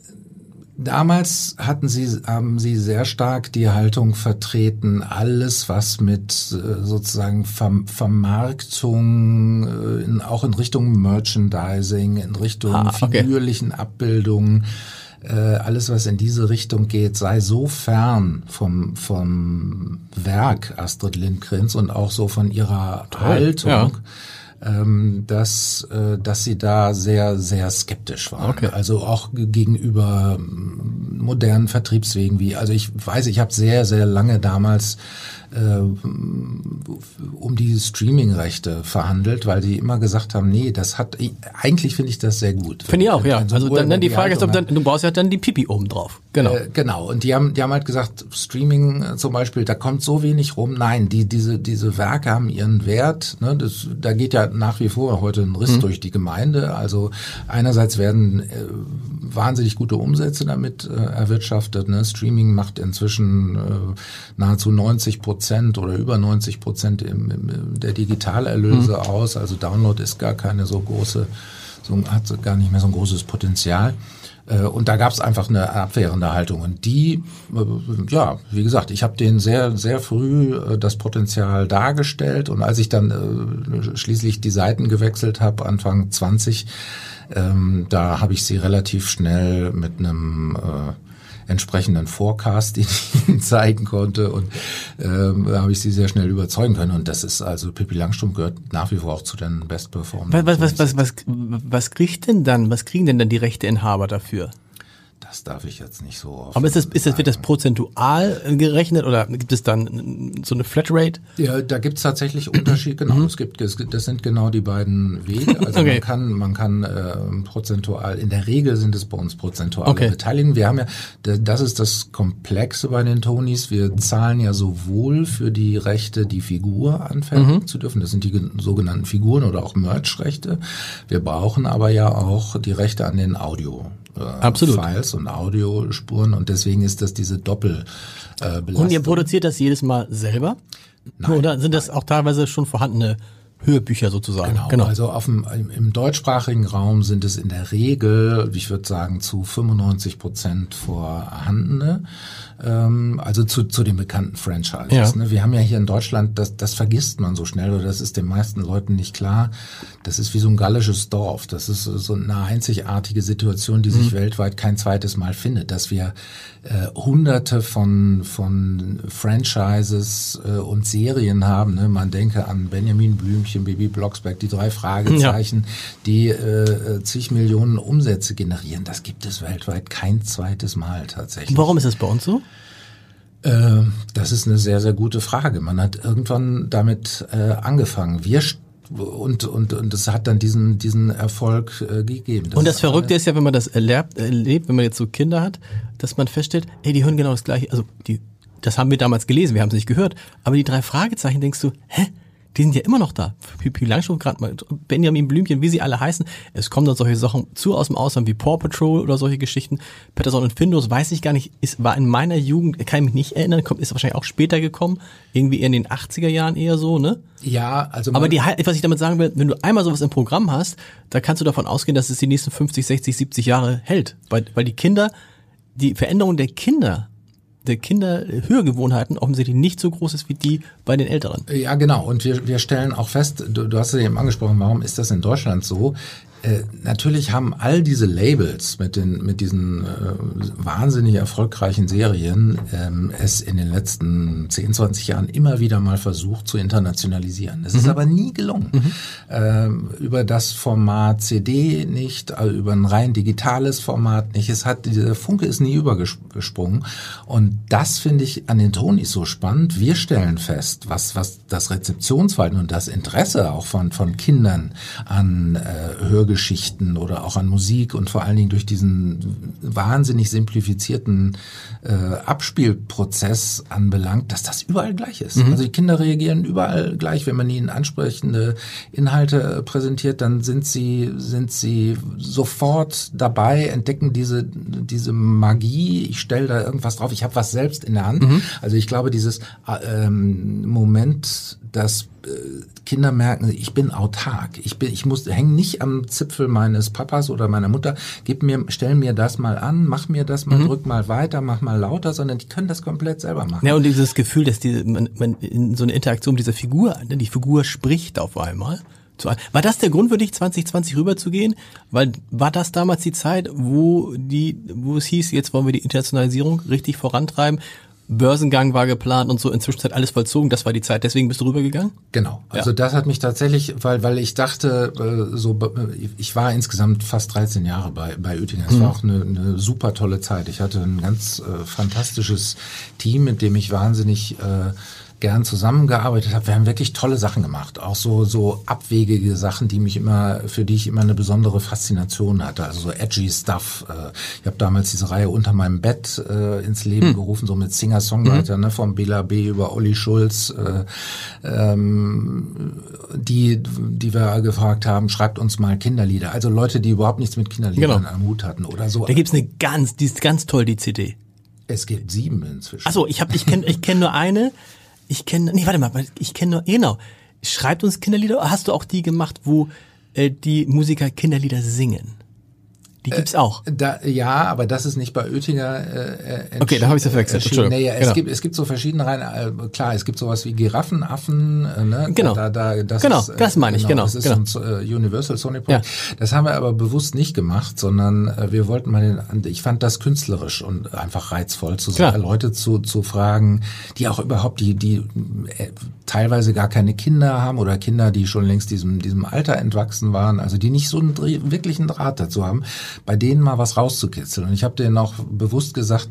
[SPEAKER 3] damals hatten sie, haben sie sehr stark die Haltung vertreten, alles was mit äh, sozusagen Ver Vermarktung, äh, in, auch in Richtung Merchandising, in Richtung
[SPEAKER 2] Ah, okay.
[SPEAKER 3] figürlichen Abbildungen, äh, alles was in diese Richtung geht, sei so fern vom, vom Werk Astrid Lindgrens und auch so von ihrer Haltung
[SPEAKER 2] ja.
[SPEAKER 3] Ähm, dass, äh, dass sie da sehr, sehr skeptisch waren.
[SPEAKER 2] Okay.
[SPEAKER 3] Also auch ge- gegenüber modernen Vertriebswegen wie, also ich weiß, ich habe sehr, sehr lange damals äh, um die Streaming-Rechte verhandelt, weil die immer gesagt haben, nee, das hat, ich- eigentlich finde ich das sehr gut.
[SPEAKER 2] Finde ich auch, ja.
[SPEAKER 3] So
[SPEAKER 2] Also dann, dann die
[SPEAKER 3] Uhr-
[SPEAKER 2] Frage ist, ob dann, du brauchst ja dann die Pipi oben drauf. Genau.
[SPEAKER 3] äh, genau. Und die haben, die haben halt gesagt, Streaming äh, zum Beispiel, da kommt so wenig rum. Nein, die, diese, diese Werke haben ihren Wert. Ne? Das, da geht ja nach wie vor heute ein Riss durch die Gemeinde. Also einerseits werden äh, wahnsinnig gute Umsätze damit äh, erwirtschaftet. Ne? Streaming macht inzwischen äh, nahezu 90 Prozent oder über 90 Prozent im, im, der Digitalerlöse aus. Also Download ist gar keine so große, so, hat gar nicht mehr so ein großes Potenzial. Äh, Und da gab es einfach eine abwehrende Haltung. Und die, äh, ja, wie gesagt, ich habe denen sehr, sehr früh äh, das Potenzial dargestellt. Und als ich dann schließlich die Seiten gewechselt habe, Anfang 20, ähm, da habe ich sie relativ schnell mit einem äh, entsprechenden Forecast, den ich *laughs* ihnen zeigen konnte und ähm, da habe ich sie sehr schnell überzeugen können und das ist also Pippi Langstrumpf gehört nach wie vor auch zu den Best Performern.
[SPEAKER 2] Was, was, was, was, was, was kriegt denn dann, was kriegen denn dann die Rechteinhaber dafür?
[SPEAKER 3] Das darf ich jetzt nicht so offen
[SPEAKER 2] Aber ist das, ist das, wird das prozentual gerechnet oder gibt es dann so eine Flatrate?
[SPEAKER 3] Ja, da gibt's tatsächlich Unterschied, genau. Es gibt, es, gibt- das sind genau die beiden Wege. *laughs* Also
[SPEAKER 2] Okay.
[SPEAKER 3] man kann, man kann ähm, prozentual, in der Regel sind es bei uns prozentuale
[SPEAKER 2] Okay.
[SPEAKER 3] Beteiligungen. Wir haben ja, da- das ist das Komplexe bei den Tonys. Wir zahlen ja sowohl für die Rechte, die Figur anfertigen zu dürfen. Das sind die gen- sogenannten Figuren oder auch Merch-Rechte. Wir brauchen aber ja auch die Rechte an den Audio. Äh,
[SPEAKER 2] Absolut.
[SPEAKER 3] Files und Audiospuren und deswegen ist das diese Doppel äh.
[SPEAKER 2] Und ihr produziert das jedes Mal selber?
[SPEAKER 3] Nein,
[SPEAKER 2] oder sind das auch teilweise schon vorhandene Hörbücher sozusagen?
[SPEAKER 3] Genau, also auf dem, im, deutschsprachigen Raum sind es in der Regel, ich würde sagen, zu 95 Prozent vorhandene, ähm, also zu, zu den bekannten Franchises.
[SPEAKER 2] Ja.
[SPEAKER 3] Ne? Wir haben ja hier in Deutschland, das, das vergisst man so schnell oder das ist den meisten Leuten nicht klar. Das ist wie so ein gallisches Dorf. Das ist so eine einzigartige Situation, die sich weltweit kein zweites Mal findet, dass wir äh, hunderte von, von Franchises äh, und Serien haben. Ne? Man denke an Benjamin Blümchen, Baby Blocksberg, die drei Fragezeichen, die äh, äh, zig Millionen Umsätze generieren. Das gibt es weltweit kein zweites Mal tatsächlich.
[SPEAKER 2] Warum ist das bei uns so?
[SPEAKER 3] Äh, das ist eine sehr, sehr gute Frage. Man hat irgendwann damit äh, angefangen. Wir und und und es hat dann diesen diesen Erfolg äh, gegeben.
[SPEAKER 2] Und das Verrückte ist ja, wenn man das erlebt, erlebt, wenn man jetzt so Kinder hat, dass man feststellt, ey, die hören genau das Gleiche. Also die, das haben wir damals gelesen, wir haben es nicht gehört. Aber die drei Fragezeichen denkst du, hä? Die sind ja immer noch da. Pipi Langstrumpf gerade mal, Benjamin Blümchen, wie sie alle heißen. Es kommen dann solche Sachen zu aus dem Ausland wie Paw Patrol oder solche Geschichten. Patterson und Findus, weiß ich gar nicht, ist, war in meiner Jugend, kann ich mich nicht erinnern, kommt, ist wahrscheinlich auch später gekommen. Irgendwie eher in den 80er Jahren eher so, ne?
[SPEAKER 3] ja, also
[SPEAKER 2] Aber die, was ich damit sagen will, wenn du einmal sowas im Programm hast, da kannst du davon ausgehen, dass es die nächsten 50, 60, 70 Jahre hält. Weil, weil die Kinder, die Veränderung der Kinder, der Kinder Hörgewohnheiten offensichtlich nicht so groß ist wie die bei den Älteren.
[SPEAKER 3] Ja, genau. Und wir, wir stellen auch fest, du, du hast es eben angesprochen, warum ist das in Deutschland so? Äh, natürlich haben all diese Labels mit den mit diesen äh, wahnsinnig erfolgreichen Serien ähm, es in den letzten 10, 20 Jahren immer wieder mal versucht zu internationalisieren. Es ist aber nie gelungen. Ähm, über das Format CD nicht, äh, über ein rein digitales Format nicht. Es hat dieser Funke ist nie übergesprungen und das finde ich an den Tonys so spannend. Wir stellen fest, was was das Rezeptionsverhalten und das Interesse auch von von Kindern an äh, Hörgeschichten oder auch an Musik und vor allen Dingen durch diesen wahnsinnig simplifizierten äh, Abspielprozess anbelangt, dass das überall gleich ist. Also die Kinder reagieren überall gleich, wenn man ihnen ansprechende Inhalte äh, präsentiert, dann sind sie sind sie sofort dabei, entdecken diese diese Magie. Ich stelle da irgendwas drauf. Ich habe was selbst in der Hand. Also ich glaube, dieses äh, ähm, Moment, dass äh, Kinder merken, ich bin autark. Ich bin, ich muss, hänge nicht am Zipfel meines Papas oder meiner Mutter. Gib mir, stell mir das mal an, mach mir das mal, drück mal weiter, mach mal lauter, sondern die können das komplett selber machen.
[SPEAKER 2] Ja, und dieses Gefühl, dass die, man, man in so eine Interaktion mit dieser Figur, ne, die Figur spricht auf einmal. War das der Grund für dich, 2020 rüberzugehen? Weil war das damals die Zeit, wo die, wo es hieß, jetzt wollen wir die Internationalisierung richtig vorantreiben? Börsengang war geplant und so inzwischen alles vollzogen. Das war die Zeit. Deswegen bist du rübergegangen?
[SPEAKER 3] Genau. Also das hat mich tatsächlich, weil weil ich dachte, äh, so ich war insgesamt fast 13 Jahre bei bei Oettinger. Es war auch eine, eine super tolle Zeit. Ich hatte ein ganz äh, fantastisches Team, mit dem ich wahnsinnig äh, gern zusammengearbeitet habe. Wir haben wirklich tolle Sachen gemacht, auch so so abwegige Sachen, die mich immer für die ich immer eine besondere Faszination hatte. Also so edgy Stuff. Äh, Ich habe damals diese Reihe unter meinem Bett äh, ins Leben gerufen, so mit Singer-Songwriter, ne, vom Bela B über Olli Schulz. Äh, ähm, die, die wir gefragt haben, schreibt uns mal Kinderlieder. Also Leute, die überhaupt nichts mit Kinderliedern
[SPEAKER 2] Genau.
[SPEAKER 3] am Hut hatten oder so.
[SPEAKER 2] Da gibt's eine ganz, die ist ganz toll, die CD.
[SPEAKER 3] Es gibt sieben inzwischen.
[SPEAKER 2] Achso, ich hab, ich kenne ich kenn nur eine. Ich kenne, nee, warte mal, ich kenne nur, genau. Schreibt uns Kinderlieder. Hast du auch die gemacht, wo äh, die Musiker Kinderlieder singen? Die gibt's auch.
[SPEAKER 3] Da, ja, aber das ist nicht bei Oettinger. Äh, äh,
[SPEAKER 2] Okay, da hab ich's ja verwechselt. Entschuldigung.
[SPEAKER 3] Nee, ja, es
[SPEAKER 2] Genau.
[SPEAKER 3] gibt es gibt so verschiedene Reihen. Äh, klar, es gibt sowas wie Giraffenaffen. Äh, ne?
[SPEAKER 2] Genau.
[SPEAKER 3] Da, da, das
[SPEAKER 2] Genau,
[SPEAKER 3] ist, äh,
[SPEAKER 2] das meine ich, genau,
[SPEAKER 3] Das ist
[SPEAKER 2] genau.
[SPEAKER 3] ein äh, Universal Sony Projekt. Das haben wir aber bewusst nicht gemacht, sondern äh, wir wollten mal den. Ich fand das künstlerisch und einfach reizvoll zu
[SPEAKER 2] Klar.
[SPEAKER 3] sagen, Leute zu zu fragen, die auch überhaupt die die äh, teilweise gar keine Kinder haben oder Kinder, die schon längst diesem diesem Alter entwachsen waren, also die nicht so einen wirklichen Draht dazu haben bei denen mal was rauszukitzeln. Und ich habe denen auch bewusst gesagt,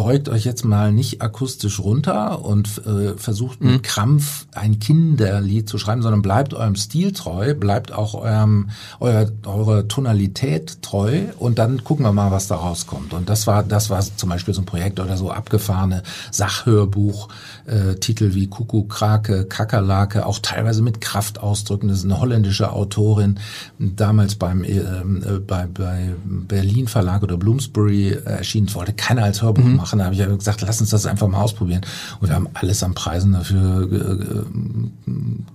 [SPEAKER 3] beugt euch jetzt mal nicht akustisch runter und äh, versucht mit mhm. Krampf ein Kinderlied zu schreiben, sondern bleibt eurem Stil treu, bleibt auch eurem euer, eurer Tonalität treu und dann gucken wir mal, was da rauskommt. Und das war das war zum Beispiel so ein Projekt oder so abgefahrene Sachhörbuch äh, Titel wie Kuckuck, Krake, Kakerlake, auch teilweise mit Kraftausdrücken. Das ist eine holländische Autorin, damals beim äh, äh bei, bei Berlin Verlag oder Bloomsbury erschienen, wollte keiner als Hörbuch mhm. machen machen. Da habe ich ja gesagt, lass uns das einfach mal ausprobieren. Und wir haben alles an Preisen dafür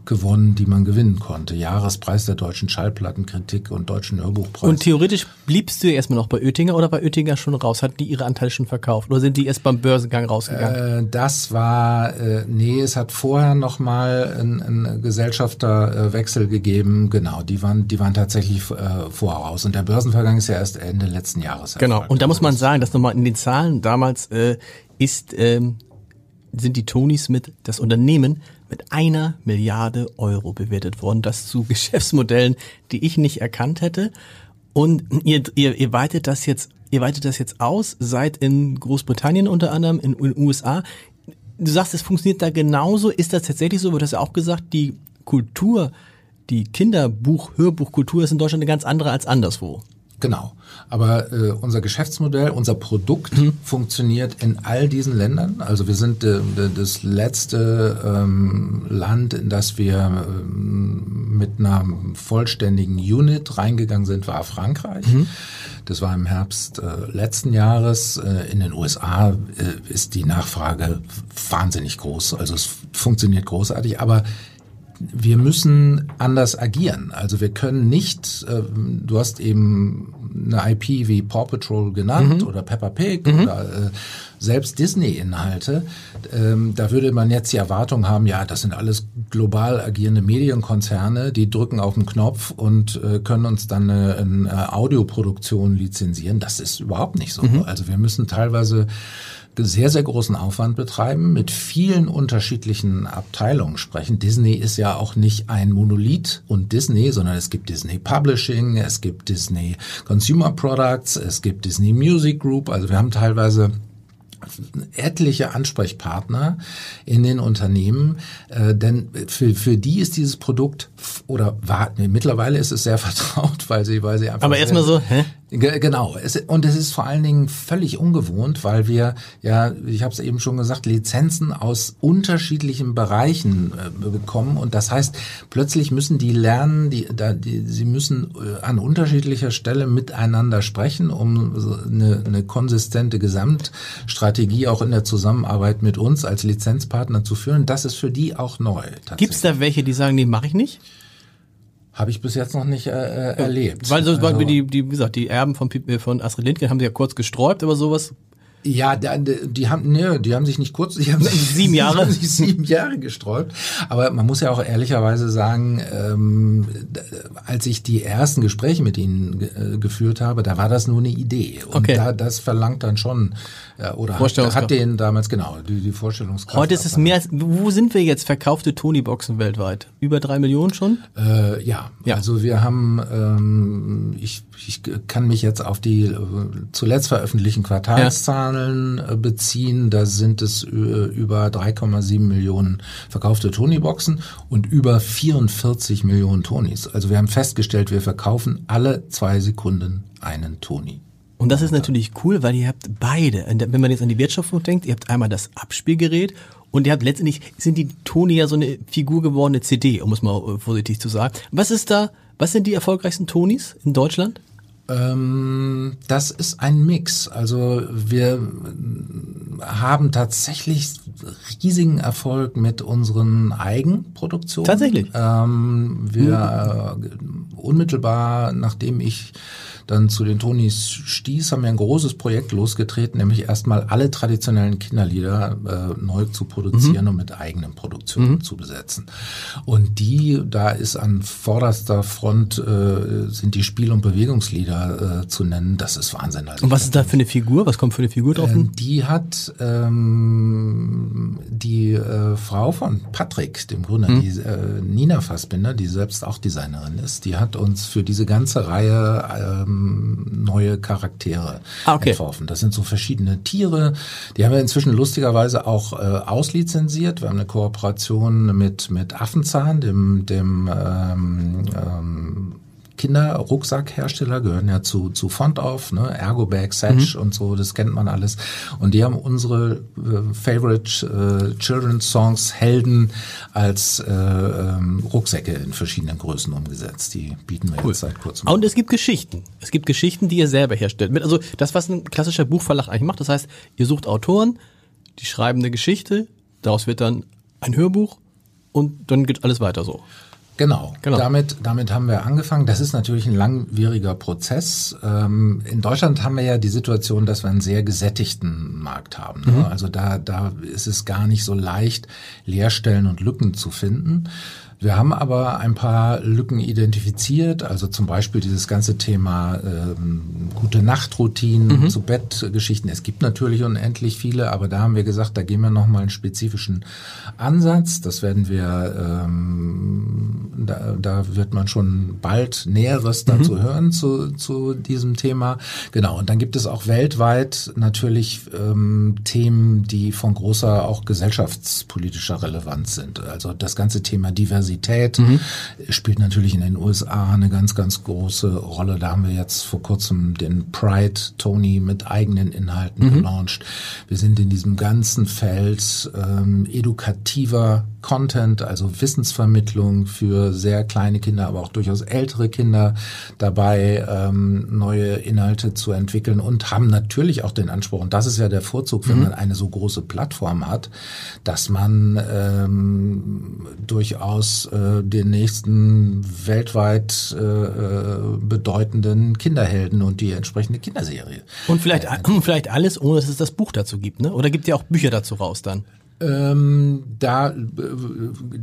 [SPEAKER 3] gewonnen, die man gewinnen konnte. Jahrespreis der deutschen Schallplattenkritik und deutschen Hörbuchpreis.
[SPEAKER 2] Und theoretisch bliebst du erstmal noch bei Oettinger oder bei Oettinger schon raus? Hatten die ihre Anteile schon verkauft oder sind die erst beim Börsengang rausgegangen?
[SPEAKER 3] Äh, das war, äh, nee, es hat vorher noch mal einen Gesellschafterwechsel gegeben. Genau, die waren, die waren tatsächlich äh, vorher raus. Und der Börsenvergang ist ja erst Ende letzten Jahres.
[SPEAKER 2] Genau. Und da muss man sagen, dass nochmal in den Zahlen damals äh, ist, ähm, sind die Tonys mit, das Unternehmen mit einer Milliarde Euro bewertet worden. Das zu *laughs* Geschäftsmodellen, die ich nicht erkannt hätte. Und ihr, ihr, ihr weitet das jetzt, ihr weitet das jetzt aus, seid in Großbritannien unter anderem, in den USA. Du sagst, es funktioniert da genauso. Ist das tatsächlich so? Wird das ja auch gesagt, die Kultur, die Kinderbuch, Hörbuchkultur ist in Deutschland eine ganz andere als anderswo.
[SPEAKER 3] Genau. Aber äh, unser Geschäftsmodell, unser Produkt mhm. funktioniert in all diesen Ländern. Also wir sind äh, das letzte ähm, Land, in das wir ähm, mit einer vollständigen Unit reingegangen sind, war Frankreich. Mhm. Das war im Herbst äh, letzten Jahres. Äh, in den USA äh, ist die Nachfrage wahnsinnig groß. Also es funktioniert großartig, aber wir müssen anders agieren. Also wir können nicht, äh, du hast eben eine IP wie Paw Patrol genannt mhm. oder Peppa Pig mhm. oder äh, selbst Disney-Inhalte. Ähm, da würde man jetzt die Erwartung haben, ja, das sind alles global agierende Medienkonzerne, die drücken auf den Knopf und äh, können uns dann eine, eine Audioproduktion lizenzieren. Das ist überhaupt nicht so. Mhm. Also wir müssen teilweise sehr, sehr großen Aufwand betreiben, mit vielen unterschiedlichen Abteilungen sprechen. Disney ist ja auch nicht ein Monolith und Disney, sondern es gibt Disney Publishing, es gibt Disney Consumer Products, es gibt Disney Music Group. Also wir haben teilweise etliche Ansprechpartner in den Unternehmen, äh, denn für, für die ist dieses Produkt oder war, nee, mittlerweile ist es sehr *laughs* vertraut, weil sie, weil sie einfach.
[SPEAKER 2] Aber erstmal so, hä?
[SPEAKER 3] Genau. Es, und es ist vor allen Dingen völlig ungewohnt, weil wir ja, ich habe es eben schon gesagt, Lizenzen aus unterschiedlichen Bereichen äh, bekommen. Und das heißt, plötzlich müssen die lernen, die, da, die, sie müssen äh, an unterschiedlicher Stelle miteinander sprechen, um eine, eine konsistente Gesamtstrategie auch in der Zusammenarbeit mit uns als Lizenzpartner zu führen. Das ist für die auch neu.
[SPEAKER 2] Gibt es da welche, die sagen, nee, mache ich nicht?
[SPEAKER 3] Habe ich bis jetzt noch nicht äh, äh erlebt.
[SPEAKER 2] Weil so also, die, die, wie gesagt, die Erben von, von Astrid Lindgren haben sie ja kurz gesträubt, aber sowas
[SPEAKER 3] ja, die, die haben, ne, die haben sich nicht kurz, die haben sich
[SPEAKER 2] sieben *laughs* Jahre, haben
[SPEAKER 3] sich sieben Jahre gesträubt. Aber man muss ja auch ehrlicherweise sagen, ähm, als ich die ersten Gespräche mit ihnen äh, geführt habe, da war das nur eine Idee. Und okay. da, das verlangt dann schon, äh, oder hat, hat denen damals genau die, die Vorstellungskraft.
[SPEAKER 2] Heute ist es mehr. Als, wo sind wir jetzt? Verkaufte Tony-Boxen weltweit? Über drei Millionen schon?
[SPEAKER 3] Äh, ja. ja, also wir haben, ähm, ich, ich kann mich jetzt auf die äh, zuletzt veröffentlichten Quartalszahlen Zahlen äh, beziehen, da sind es äh, über 3,7 Millionen verkaufte Tony-Boxen und über 44 Millionen Tonys. Also wir haben festgestellt, wir verkaufen alle zwei Sekunden einen Tony.
[SPEAKER 2] Und das ist natürlich cool, weil ihr habt beide. Wenn man jetzt an die Wertschöpfung denkt, ihr habt einmal das Abspielgerät und ihr habt letztendlich, sind die Tony ja so eine Figur gewordene CD, um es mal vorsichtig zu sagen. Was ist da, was sind die erfolgreichsten Tonys in Deutschland?
[SPEAKER 3] Ähm, das ist ein Mix. Also wir haben tatsächlich riesigen Erfolg mit unseren Eigenproduktionen.
[SPEAKER 2] Tatsächlich.
[SPEAKER 3] Ähm, wir mhm. unmittelbar, nachdem ich dann zu den Tonis stieß, haben wir ein großes Projekt losgetreten, nämlich erstmal alle traditionellen Kinderlieder äh, neu zu produzieren mhm. und mit eigenen Produktionen mhm. zu besetzen. Und die, da ist an vorderster Front äh, sind die Spiel- und Bewegungslieder äh, zu nennen. Das ist Wahnsinn.
[SPEAKER 2] Also und was ist da für eine Figur? Was kommt für eine Figur drauf?
[SPEAKER 3] Äh, die hat ähm, die äh, Frau von Patrick, dem Gründer, mhm. die äh, Nina Fassbinder, die selbst auch Designerin ist, die hat uns für diese ganze Reihe ähm, ähm, neue Charaktere
[SPEAKER 2] Ah, okay.
[SPEAKER 3] entworfen. Das sind so verschiedene Tiere. Die haben wir inzwischen lustigerweise auch äh, auslizenziert. Wir haben eine Kooperation mit mit Affenzahn, dem dem ähm, ähm, Kinderrucksackhersteller gehören ja zu, zu Fontauf, ne? Ergobag, Satch und so, das kennt man alles. Und die haben unsere äh, Favorite äh, Children's Songs Helden als äh, ähm, Rucksäcke in verschiedenen Größen umgesetzt. Die bieten wir jetzt seit kurzem.
[SPEAKER 2] Und es gibt Geschichten. Es gibt Geschichten, die ihr selber herstellt. Mit, also das, was ein klassischer Buchverlag eigentlich macht. Das heißt, ihr sucht Autoren, die schreiben eine Geschichte, daraus wird dann ein Hörbuch und dann geht alles weiter so.
[SPEAKER 3] Genau.
[SPEAKER 2] Genau.
[SPEAKER 3] Damit, damit haben wir angefangen. Das ist natürlich ein langwieriger Prozess. Ähm, in Deutschland haben wir ja die Situation, dass wir einen sehr gesättigten Markt haben. Ne? Also da, da ist es gar nicht so leicht, Leerstellen und Lücken zu finden. Wir haben aber ein paar Lücken identifiziert, also zum Beispiel dieses ganze Thema ähm, gute Nachtroutinen, zu Bettgeschichten. Es gibt natürlich unendlich viele, aber da haben wir gesagt, da gehen wir nochmal einen spezifischen Ansatz. Das werden wir, ähm, da, da wird man schon bald Näheres dazu hören zu, zu diesem Thema. Genau, und dann gibt es auch weltweit natürlich ähm, Themen, die von großer auch gesellschaftspolitischer Relevanz sind. Also das ganze Thema Diversität spielt natürlich in den USA eine ganz, ganz große Rolle. Da haben wir jetzt vor kurzem den Pride Tony mit eigenen Inhalten gelauncht. Wir sind in diesem ganzen Feld ähm, edukativer Content, also Wissensvermittlung für sehr kleine Kinder, aber auch durchaus ältere Kinder dabei, ähm, neue Inhalte zu entwickeln und haben natürlich auch den Anspruch, und das ist ja der Vorzug, wenn man eine so große Plattform hat, dass man ähm, durchaus äh, den nächsten weltweit äh, äh, bedeutenden Kinderhelden und die entsprechende Kinderserie
[SPEAKER 2] Und vielleicht, vielleicht alles, ohne dass es das Buch dazu gibt, ne? Oder gibt ihr auch Bücher dazu raus dann?
[SPEAKER 3] Ähm, da äh,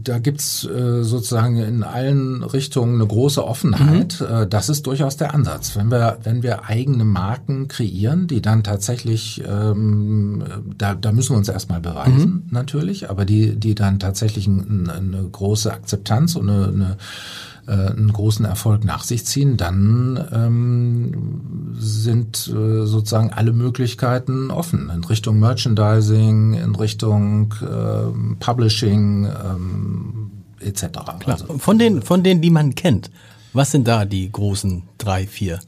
[SPEAKER 3] da gibt's äh, sozusagen in allen Richtungen eine große Offenheit. Äh, das ist durchaus der Ansatz. Wenn wir wenn wir eigene Marken kreieren, die dann tatsächlich ähm, da da müssen wir uns erstmal beweisen natürlich, aber die die dann tatsächlich ein, eine große Akzeptanz und eine, eine äh, einen großen Erfolg nach sich ziehen, dann ähm, sind äh, sozusagen alle Möglichkeiten offen in Richtung Merchandising, in Richtung ähm, Publishing ähm, etc. Also,
[SPEAKER 2] Von den, von denen, die man kennt, was sind da die großen drei, vier?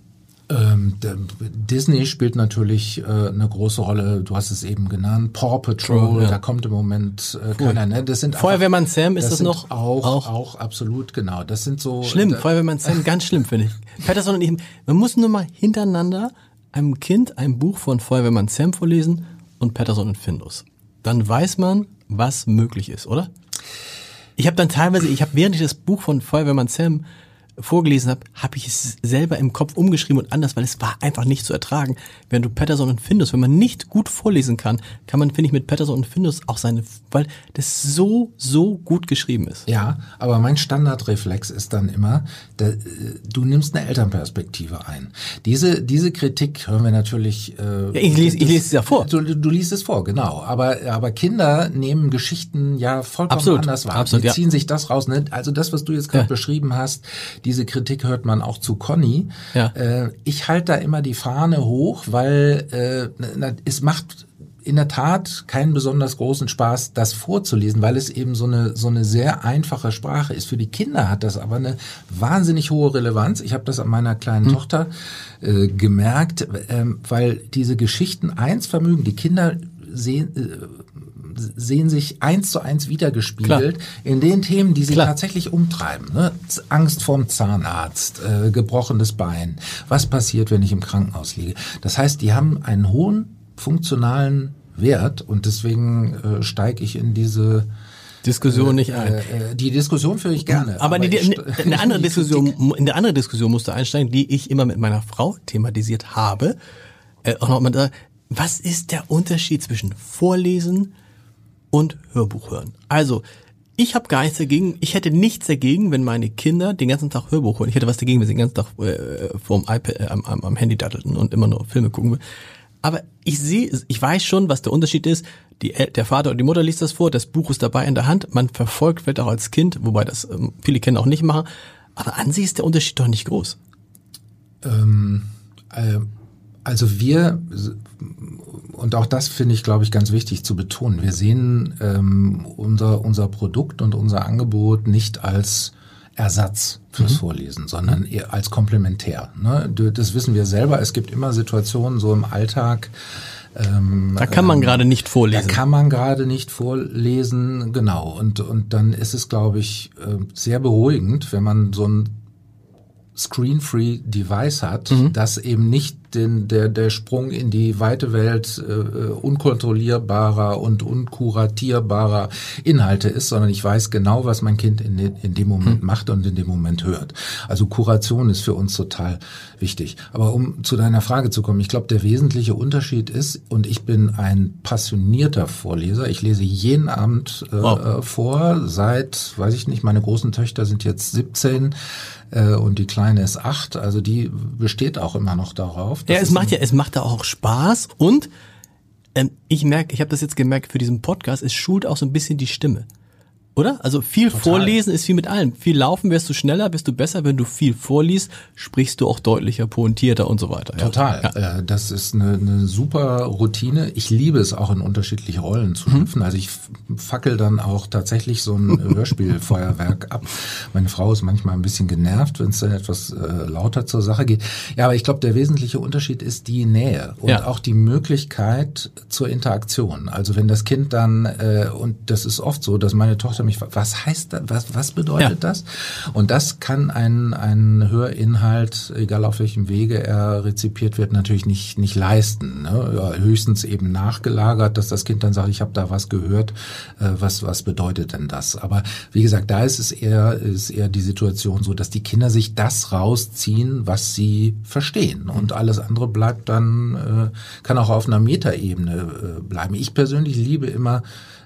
[SPEAKER 3] Ähm, Disney spielt natürlich äh, eine große Rolle. Du hast es eben genannt. Paw Patrol,
[SPEAKER 2] Ja.
[SPEAKER 3] da kommt im Moment äh, keiner. Ne? Das sind
[SPEAKER 2] Feuerwehrmann Sam, ist das
[SPEAKER 3] sind
[SPEAKER 2] noch?
[SPEAKER 3] Auch,
[SPEAKER 2] Auch?
[SPEAKER 3] auch absolut genau. Das sind so
[SPEAKER 2] Schlimm,
[SPEAKER 3] da,
[SPEAKER 2] Feuerwehrmann Sam, *laughs* ganz schlimm, finde ich. Patterson und ich, man muss nur mal hintereinander einem Kind ein Buch von Feuerwehrmann Sam vorlesen und Patterson und Findus. Dann weiß man, was möglich ist, oder? Ich habe dann teilweise, ich habe während ich das Buch von Feuerwehrmann Sam vorgelesen habe, habe ich es selber im Kopf umgeschrieben und anders, weil es war einfach nicht zu ertragen. Wenn du Patterson und Findus, wenn man nicht gut vorlesen kann, kann man, finde ich, mit Patterson und Findus auch seine, weil das so, so gut geschrieben ist.
[SPEAKER 3] Ja, aber mein Standardreflex ist dann immer, äh, du nimmst eine Elternperspektive ein. Diese, diese Kritik hören wir natürlich. Äh,
[SPEAKER 2] Ja, ich lese- ich lese es ja vor.
[SPEAKER 3] Du, du liest es vor, genau. Aber, aber Kinder nehmen Geschichten ja vollkommen
[SPEAKER 2] Absolut,
[SPEAKER 3] anders wahr.
[SPEAKER 2] absolut,
[SPEAKER 3] Die
[SPEAKER 2] ja.
[SPEAKER 3] ziehen sich das raus. Ne? Also das, was du jetzt gerade
[SPEAKER 2] Ja.
[SPEAKER 3] beschrieben hast, diese Kritik hört man auch zu Conny.
[SPEAKER 2] Ja.
[SPEAKER 3] Äh, ich halte da immer die Fahne hoch, weil äh, na, es macht in der Tat keinen besonders großen Spaß, das vorzulesen, weil es eben so eine so eine sehr einfache Sprache ist. Für die Kinder hat das aber eine wahnsinnig hohe Relevanz. Ich habe das an meiner kleinen Tochter äh, gemerkt, ähm, weil diese Geschichten eins vermögen. Die Kinder sehen äh, sehen sich eins zu eins wiedergespiegelt in den Themen, die sie
[SPEAKER 2] Klar.
[SPEAKER 3] tatsächlich umtreiben. Ne? Angst vorm Zahnarzt, äh, gebrochenes Bein, was passiert, wenn ich im Krankenhaus liege. Das heißt, die haben einen hohen funktionalen Wert und deswegen äh, steige ich in diese
[SPEAKER 2] Diskussion nicht ein.
[SPEAKER 3] äh, äh, die Diskussion führe ich gerne.
[SPEAKER 2] Aber, die,
[SPEAKER 3] ich *laughs*
[SPEAKER 2] die, eine andere Diskussion, in der andere Diskussion musst du einsteigen, die ich immer mit meiner Frau thematisiert habe. Äh, auch noch mal was ist der Unterschied zwischen Vorlesen und Hörbuch hören? Also, ich habe gar nichts dagegen, ich hätte nichts dagegen, wenn meine Kinder den ganzen Tag Hörbuch hören. Ich hätte was dagegen, wenn sie den ganzen Tag äh, vorm iPad, äh, am, am, am Handy dattelten und immer nur Filme gucken. Aber ich sehe, ich weiß schon, was der Unterschied ist. Die, der Vater und die Mutter liest das vor, das Buch ist dabei in der Hand, man verfolgt vielleicht auch als Kind, wobei das ähm, viele Kinder auch nicht machen. Aber an sich ist der Unterschied doch nicht groß.
[SPEAKER 3] Äh, also wir, und auch das finde ich, glaube ich, ganz wichtig zu betonen, wir sehen ähm, unser, unser Produkt und unser Angebot nicht als Ersatz fürs mhm. Vorlesen, sondern eher als komplementär. Ne? Das wissen wir selber. Es gibt immer Situationen so im Alltag,
[SPEAKER 2] ähm, da kann man ähm, gerade nicht vorlesen.
[SPEAKER 3] Da kann man gerade nicht vorlesen, genau. Und, und dann ist es, glaube ich, äh, sehr beruhigend, wenn man so ein Screen-Free Device hat, mhm. das eben nicht den, der, der Sprung in die weite Welt äh, unkontrollierbarer und unkuratierbarer Inhalte ist, sondern ich weiß genau, was mein Kind in, de, in dem Moment mhm. macht und in dem Moment hört. Also Kuration ist für uns total wichtig. Aber um zu deiner Frage zu kommen, ich glaube, der wesentliche Unterschied ist, und ich bin ein passionierter Vorleser, ich lese jeden Abend äh, wow. Äh, vor, seit, weiß ich nicht, meine großen Töchter sind jetzt 17, äh, und die kleine ist acht. Also die besteht auch immer noch darauf.
[SPEAKER 2] Ja, es macht ja, es macht da auch Spaß und ähm, ich merke, ich habe das jetzt gemerkt für diesen Podcast, es schult auch so ein bisschen die Stimme. Oder? Also viel Total. vorlesen ist wie mit allem. Viel laufen wirst du schneller, bist du besser. Wenn du viel vorliest, sprichst du auch deutlicher, pointierter und so weiter.
[SPEAKER 3] Total. Ja. Das ist eine, eine super Routine. Ich liebe es auch in unterschiedliche Rollen zu schlüpfen. Mhm. Also ich fackel dann auch tatsächlich so ein *laughs* Hörspielfeuerwerk ab. Meine Frau ist manchmal ein bisschen genervt, wenn es dann etwas äh, lauter zur Sache geht. Ja, aber ich glaube, der wesentliche Unterschied ist die Nähe und ja. auch die Möglichkeit zur Interaktion. Also wenn das Kind dann, äh, und das ist oft so, dass meine Tochter mich, was heißt das, was, was bedeutet ja. das? Und das kann ein, ein Hörinhalt, egal auf welchem Wege er rezipiert wird, natürlich nicht, nicht leisten. Ne? Ja, höchstens eben nachgelagert, dass das Kind dann sagt, ich habe da was gehört, äh, was, was bedeutet denn das? Aber wie gesagt, da ist es eher, ist eher die Situation so, dass die Kinder sich das rausziehen, was sie verstehen. Und alles andere bleibt dann, äh, kann auch auf einer Metaebene äh, bleiben. Ich persönlich liebe immer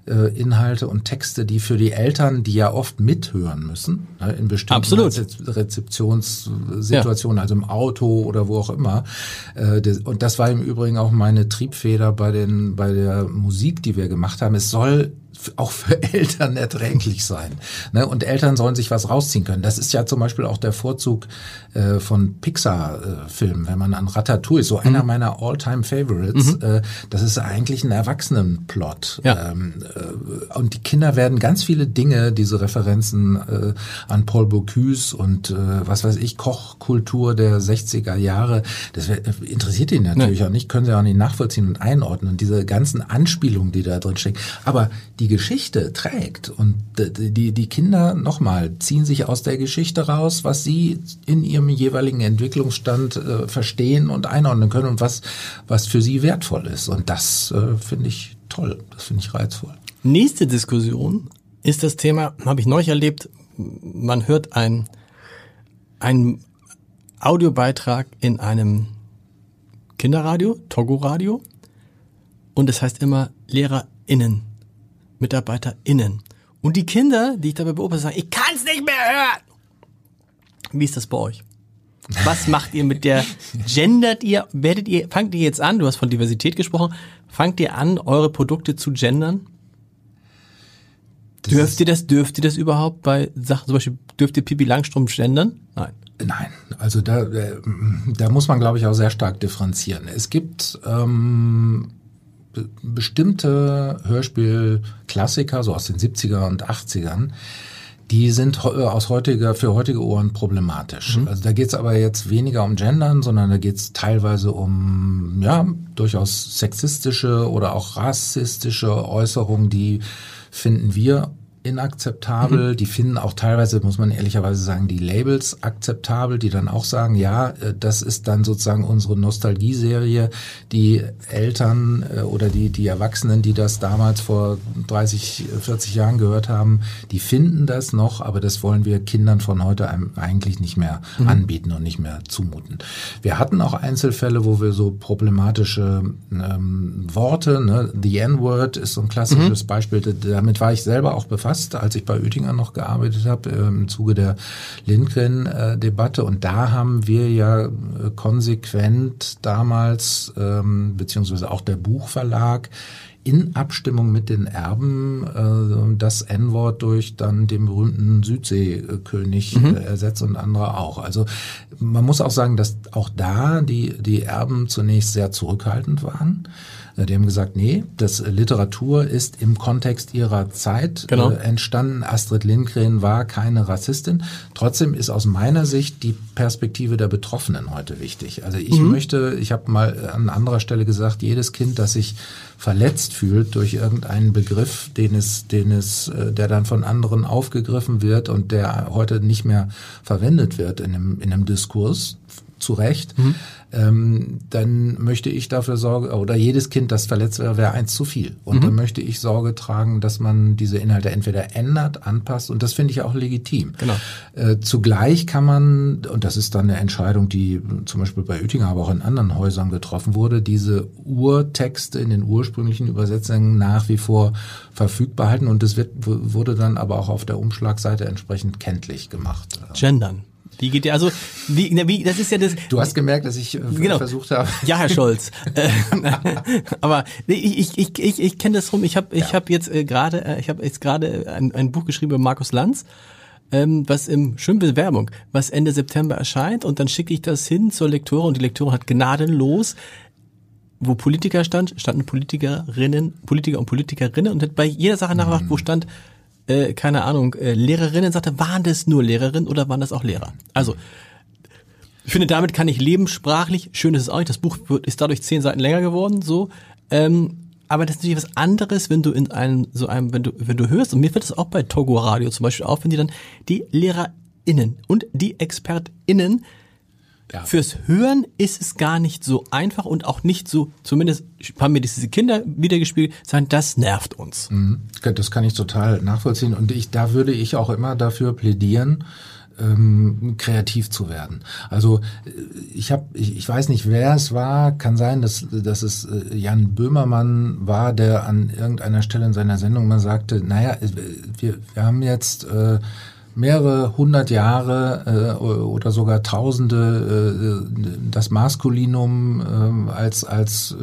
[SPEAKER 3] äh, Inhalte und Texte, die für die Eltern, die ja oft mithören müssen, ne, in bestimmten. Rezeptionssituationen, ja. also im Auto oder wo auch immer. Äh, und das war im Übrigen auch meine Triebfeder bei den bei der Musik, die wir gemacht haben. Es soll auch für *laughs* Eltern erträglich sein. Ne? Und Eltern sollen sich was rausziehen können. Das ist ja zum Beispiel auch der Vorzug äh, von Pixar-Filmen, äh, wenn man an Ratatouille, so mhm. einer meiner All-Time-Favorites, mhm. äh, das ist eigentlich ein Erwachsenenplot. Ja. Ähm, äh, und die Kinder werden ganz viele Dinge, diese Referenzen äh, an Paul Bocuse und äh, was weiß ich, Kochkultur der 60er Jahre, das interessiert ihn natürlich nee. auch nicht, können sie auch nicht nachvollziehen und einordnen. Und diese ganzen Anspielungen, die da drin stecken. Aber die Geschichte trägt und die, die Kinder nochmal ziehen sich aus der Geschichte raus, was sie in ihrem jeweiligen Entwicklungsstand äh, verstehen und einordnen können und was, was für sie wertvoll ist. Und das äh, finde ich toll, das finde ich reizvoll.
[SPEAKER 2] Nächste Diskussion ist das Thema, habe ich neulich erlebt, man hört ein, ein Audiobeitrag in einem Kinderradio, Togo-Radio, und es heißt immer LehrerInnen. MitarbeiterInnen. Und die Kinder, die ich dabei beobachte, sagen, ich kann es nicht mehr hören. Wie ist das bei euch? Was macht ihr mit der, *laughs* gendert ihr, werdet ihr, fangt ihr jetzt an, du hast von Diversität gesprochen, fangt ihr an, eure Produkte zu gendern? Das dürft ihr das, dürft ihr das überhaupt bei Sachen, zum Beispiel, dürft ihr Pipi Langstrom gendern? Nein.
[SPEAKER 3] Nein, also da, äh, da muss man, glaube ich, auch sehr stark differenzieren. Es gibt ähm, bestimmte Hörspielklassiker, so aus den 70er und 80ern, die sind aus heutiger, für heutige Ohren problematisch. Mhm. Also da geht es aber jetzt weniger um Gendern, sondern da geht es teilweise um ja durchaus sexistische oder auch rassistische Äußerungen, die finden wir inakzeptabel. Mhm. Die finden auch teilweise, muss man ehrlicherweise sagen, die Labels akzeptabel, die dann auch sagen, ja, äh, das ist dann sozusagen unsere Nostalgieserie. Die Eltern äh, oder die, die Erwachsenen, die das damals vor 30, 40 Jahren gehört haben, die finden das noch, aber das wollen wir Kindern von heute eigentlich nicht mehr mhm. anbieten und nicht mehr zumuten. Wir hatten auch Einzelfälle, wo wir so problematische ähm, Worte, ne, the N-Word ist so ein klassisches mhm. Beispiel, damit war ich selber auch befasst befasst, als ich bei Oettinger noch gearbeitet habe, äh, im Zuge der Lindgren-Debatte. Und da haben wir ja äh, konsequent damals, ähm, beziehungsweise auch der Buchverlag, in Abstimmung mit den Erben äh, das N-Wort durch dann den berühmten Südseekönig mhm. äh, ersetzt und andere auch. Also man muss auch sagen, dass auch da die, die Erben zunächst sehr zurückhaltend waren. Äh, die haben gesagt, nee, das Literatur ist im Kontext ihrer Zeit genau. äh, entstanden. Astrid Lindgren war keine Rassistin. Trotzdem ist aus meiner Sicht die Perspektive der Betroffenen heute wichtig. Also ich mhm. möchte, ich habe mal an anderer Stelle gesagt, jedes Kind, das sich verletzt fühlt durch irgendeinen Begriff, den es, den es, äh, der dann von anderen aufgegriffen wird und der heute nicht mehr verwendet wird in einem, in einem Diskurs, zu Recht, mhm. ähm, dann möchte ich dafür Sorge, oder jedes Kind, das verletzt wäre, wäre eins zu viel. Und mhm. dann möchte ich Sorge tragen, dass man diese Inhalte entweder ändert, anpasst, und das finde ich auch legitim. Genau. Äh, zugleich kann man, und das ist dann eine Entscheidung, die zum Beispiel bei Oettinger, aber auch in anderen Häusern getroffen wurde, diese Urtexte in den ursprünglichen Übersetzungen nach wie vor verfügbar halten. Und das wird, wurde dann aber auch auf der Umschlagseite entsprechend kenntlich gemacht.
[SPEAKER 2] Gendern. Wie geht der? Also, wie, wie, das ist ja das.
[SPEAKER 3] Du hast gemerkt, dass ich äh, genau. versucht habe.
[SPEAKER 2] Ja, Herr Scholz. *laughs* Äh, *laughs* aber ich, ich, ich, ich, ich kenne das rum. Ich habe, ich ja. habe jetzt äh, gerade, äh, ich habe jetzt gerade ein, ein Buch geschrieben über Markus Lanz. Ähm, was im schön Werbung, was Ende September erscheint und dann schicke ich das hin zur Lektore und die Lektore hat gnadenlos wo Politiker stand, standen Politikerinnen, Politiker und Politikerinnen und hat bei jeder Sache nachgefragt, mhm. wo stand äh, keine Ahnung, äh, Lehrerinnen sagte, waren das nur Lehrerinnen oder waren das auch Lehrer? Also, ich finde, damit kann ich leben, sprachlich. Schön ist es auch nicht. Das Buch wird, ist dadurch zehn Seiten länger geworden, so. Ähm, aber das ist natürlich was anderes, wenn du in einem, so einem, wenn du, wenn du hörst, und mir wird das auch bei Togo Radio zum Beispiel auf, wenn die dann die LehrerInnen und die ExpertInnen ja. Fürs Hören ist es gar nicht so einfach und auch nicht so, zumindest haben mir diese Kinder wiedergespielt, sagen, das nervt uns.
[SPEAKER 3] Mhm. Das kann ich total nachvollziehen und ich, da würde ich auch immer dafür plädieren, ähm, kreativ zu werden. Also äh, ich habe, ich, ich weiß nicht, wer es war, kann sein, dass, dass es äh, Jan Böhmermann war, der an irgendeiner Stelle in seiner Sendung mal sagte, naja, äh, wir, wir haben jetzt äh, mehrere hundert Jahre äh, oder sogar Tausende äh, das Maskulinum äh, als als äh,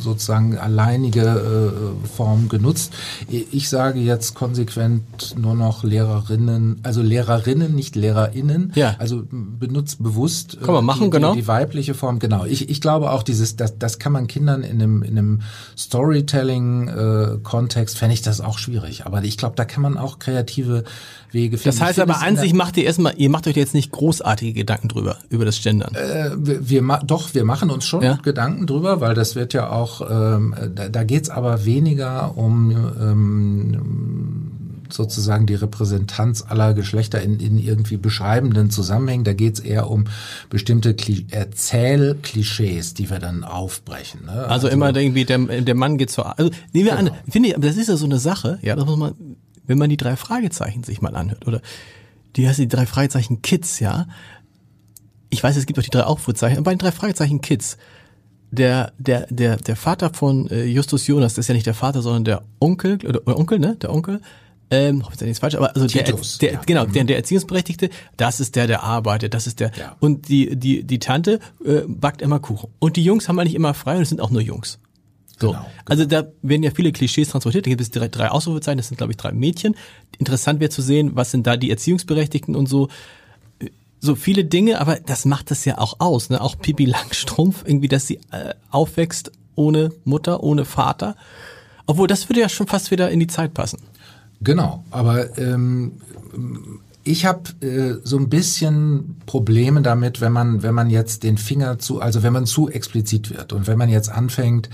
[SPEAKER 3] sozusagen alleinige äh, Form genutzt. Ich sage jetzt konsequent nur noch Lehrerinnen, also Lehrerinnen, nicht Lehrerinnen. Ja. Also benutzt bewusst
[SPEAKER 2] kann man machen,
[SPEAKER 3] die,
[SPEAKER 2] genau.
[SPEAKER 3] die, weibliche Form. Genau. Ich, ich glaube auch dieses, das, das kann man Kindern in einem in einem Storytelling-Kontext fände ich das auch schwierig. Aber ich glaube, da kann man auch kreative Wege
[SPEAKER 2] finden. Das heißt aber an sich macht ihr erstmal, ihr macht euch jetzt nicht großartige Gedanken drüber, über das Gendern.
[SPEAKER 3] Äh, wir, wir doch, wir machen uns schon ja? Gedanken drüber, weil das wird ja auch, ähm, da, da geht aber weniger um ähm, sozusagen die Repräsentanz aller Geschlechter in, in irgendwie beschreibenden Zusammenhängen. Da geht's eher um bestimmte Kli Erzählklischees, die wir dann aufbrechen. Ne?
[SPEAKER 2] Also, also, immer irgendwie der, der Mann geht zur. Also nehmen wir genau. an, finde ich, das ist ja so eine Sache. Ja, das muss man wenn man die drei Fragezeichen sich mal anhört, oder die heißt die drei Fragezeichen Kids, ja. Ich weiß, es gibt auch die drei Aufrufzeichen, aber bei den drei Fragezeichen Kids, der, der, der, der Vater von äh, Justus Jonas, das ist ja nicht der Vater, sondern der Onkel, oder, oder Onkel, ne? Der Onkel, ähm, hoffe ich nichts falsch, aber also Titus, der, der ja. genau, der, der Erziehungsberechtigte, das ist der, der arbeitet, das ist der ja. und die die die Tante äh, backt immer Kuchen und die Jungs haben eigentlich immer frei und es sind auch nur Jungs. So. Genau, genau. Also da werden ja viele Klischees transportiert. Da gibt es drei, drei Ausrufezeichen, das sind glaube ich drei Mädchen. Interessant wäre zu sehen, was sind da die Erziehungsberechtigten und so. So viele Dinge, aber das macht das ja auch aus. Ne? Auch Pipi Langstrumpf, irgendwie, dass sie äh, aufwächst ohne Mutter, ohne Vater. Obwohl, das würde ja schon fast wieder in die Zeit passen.
[SPEAKER 3] Genau, aber ähm, ich habe äh, so ein bisschen Probleme damit, wenn man wenn man jetzt den Finger zu, also wenn man zu explizit wird und wenn man jetzt anfängt,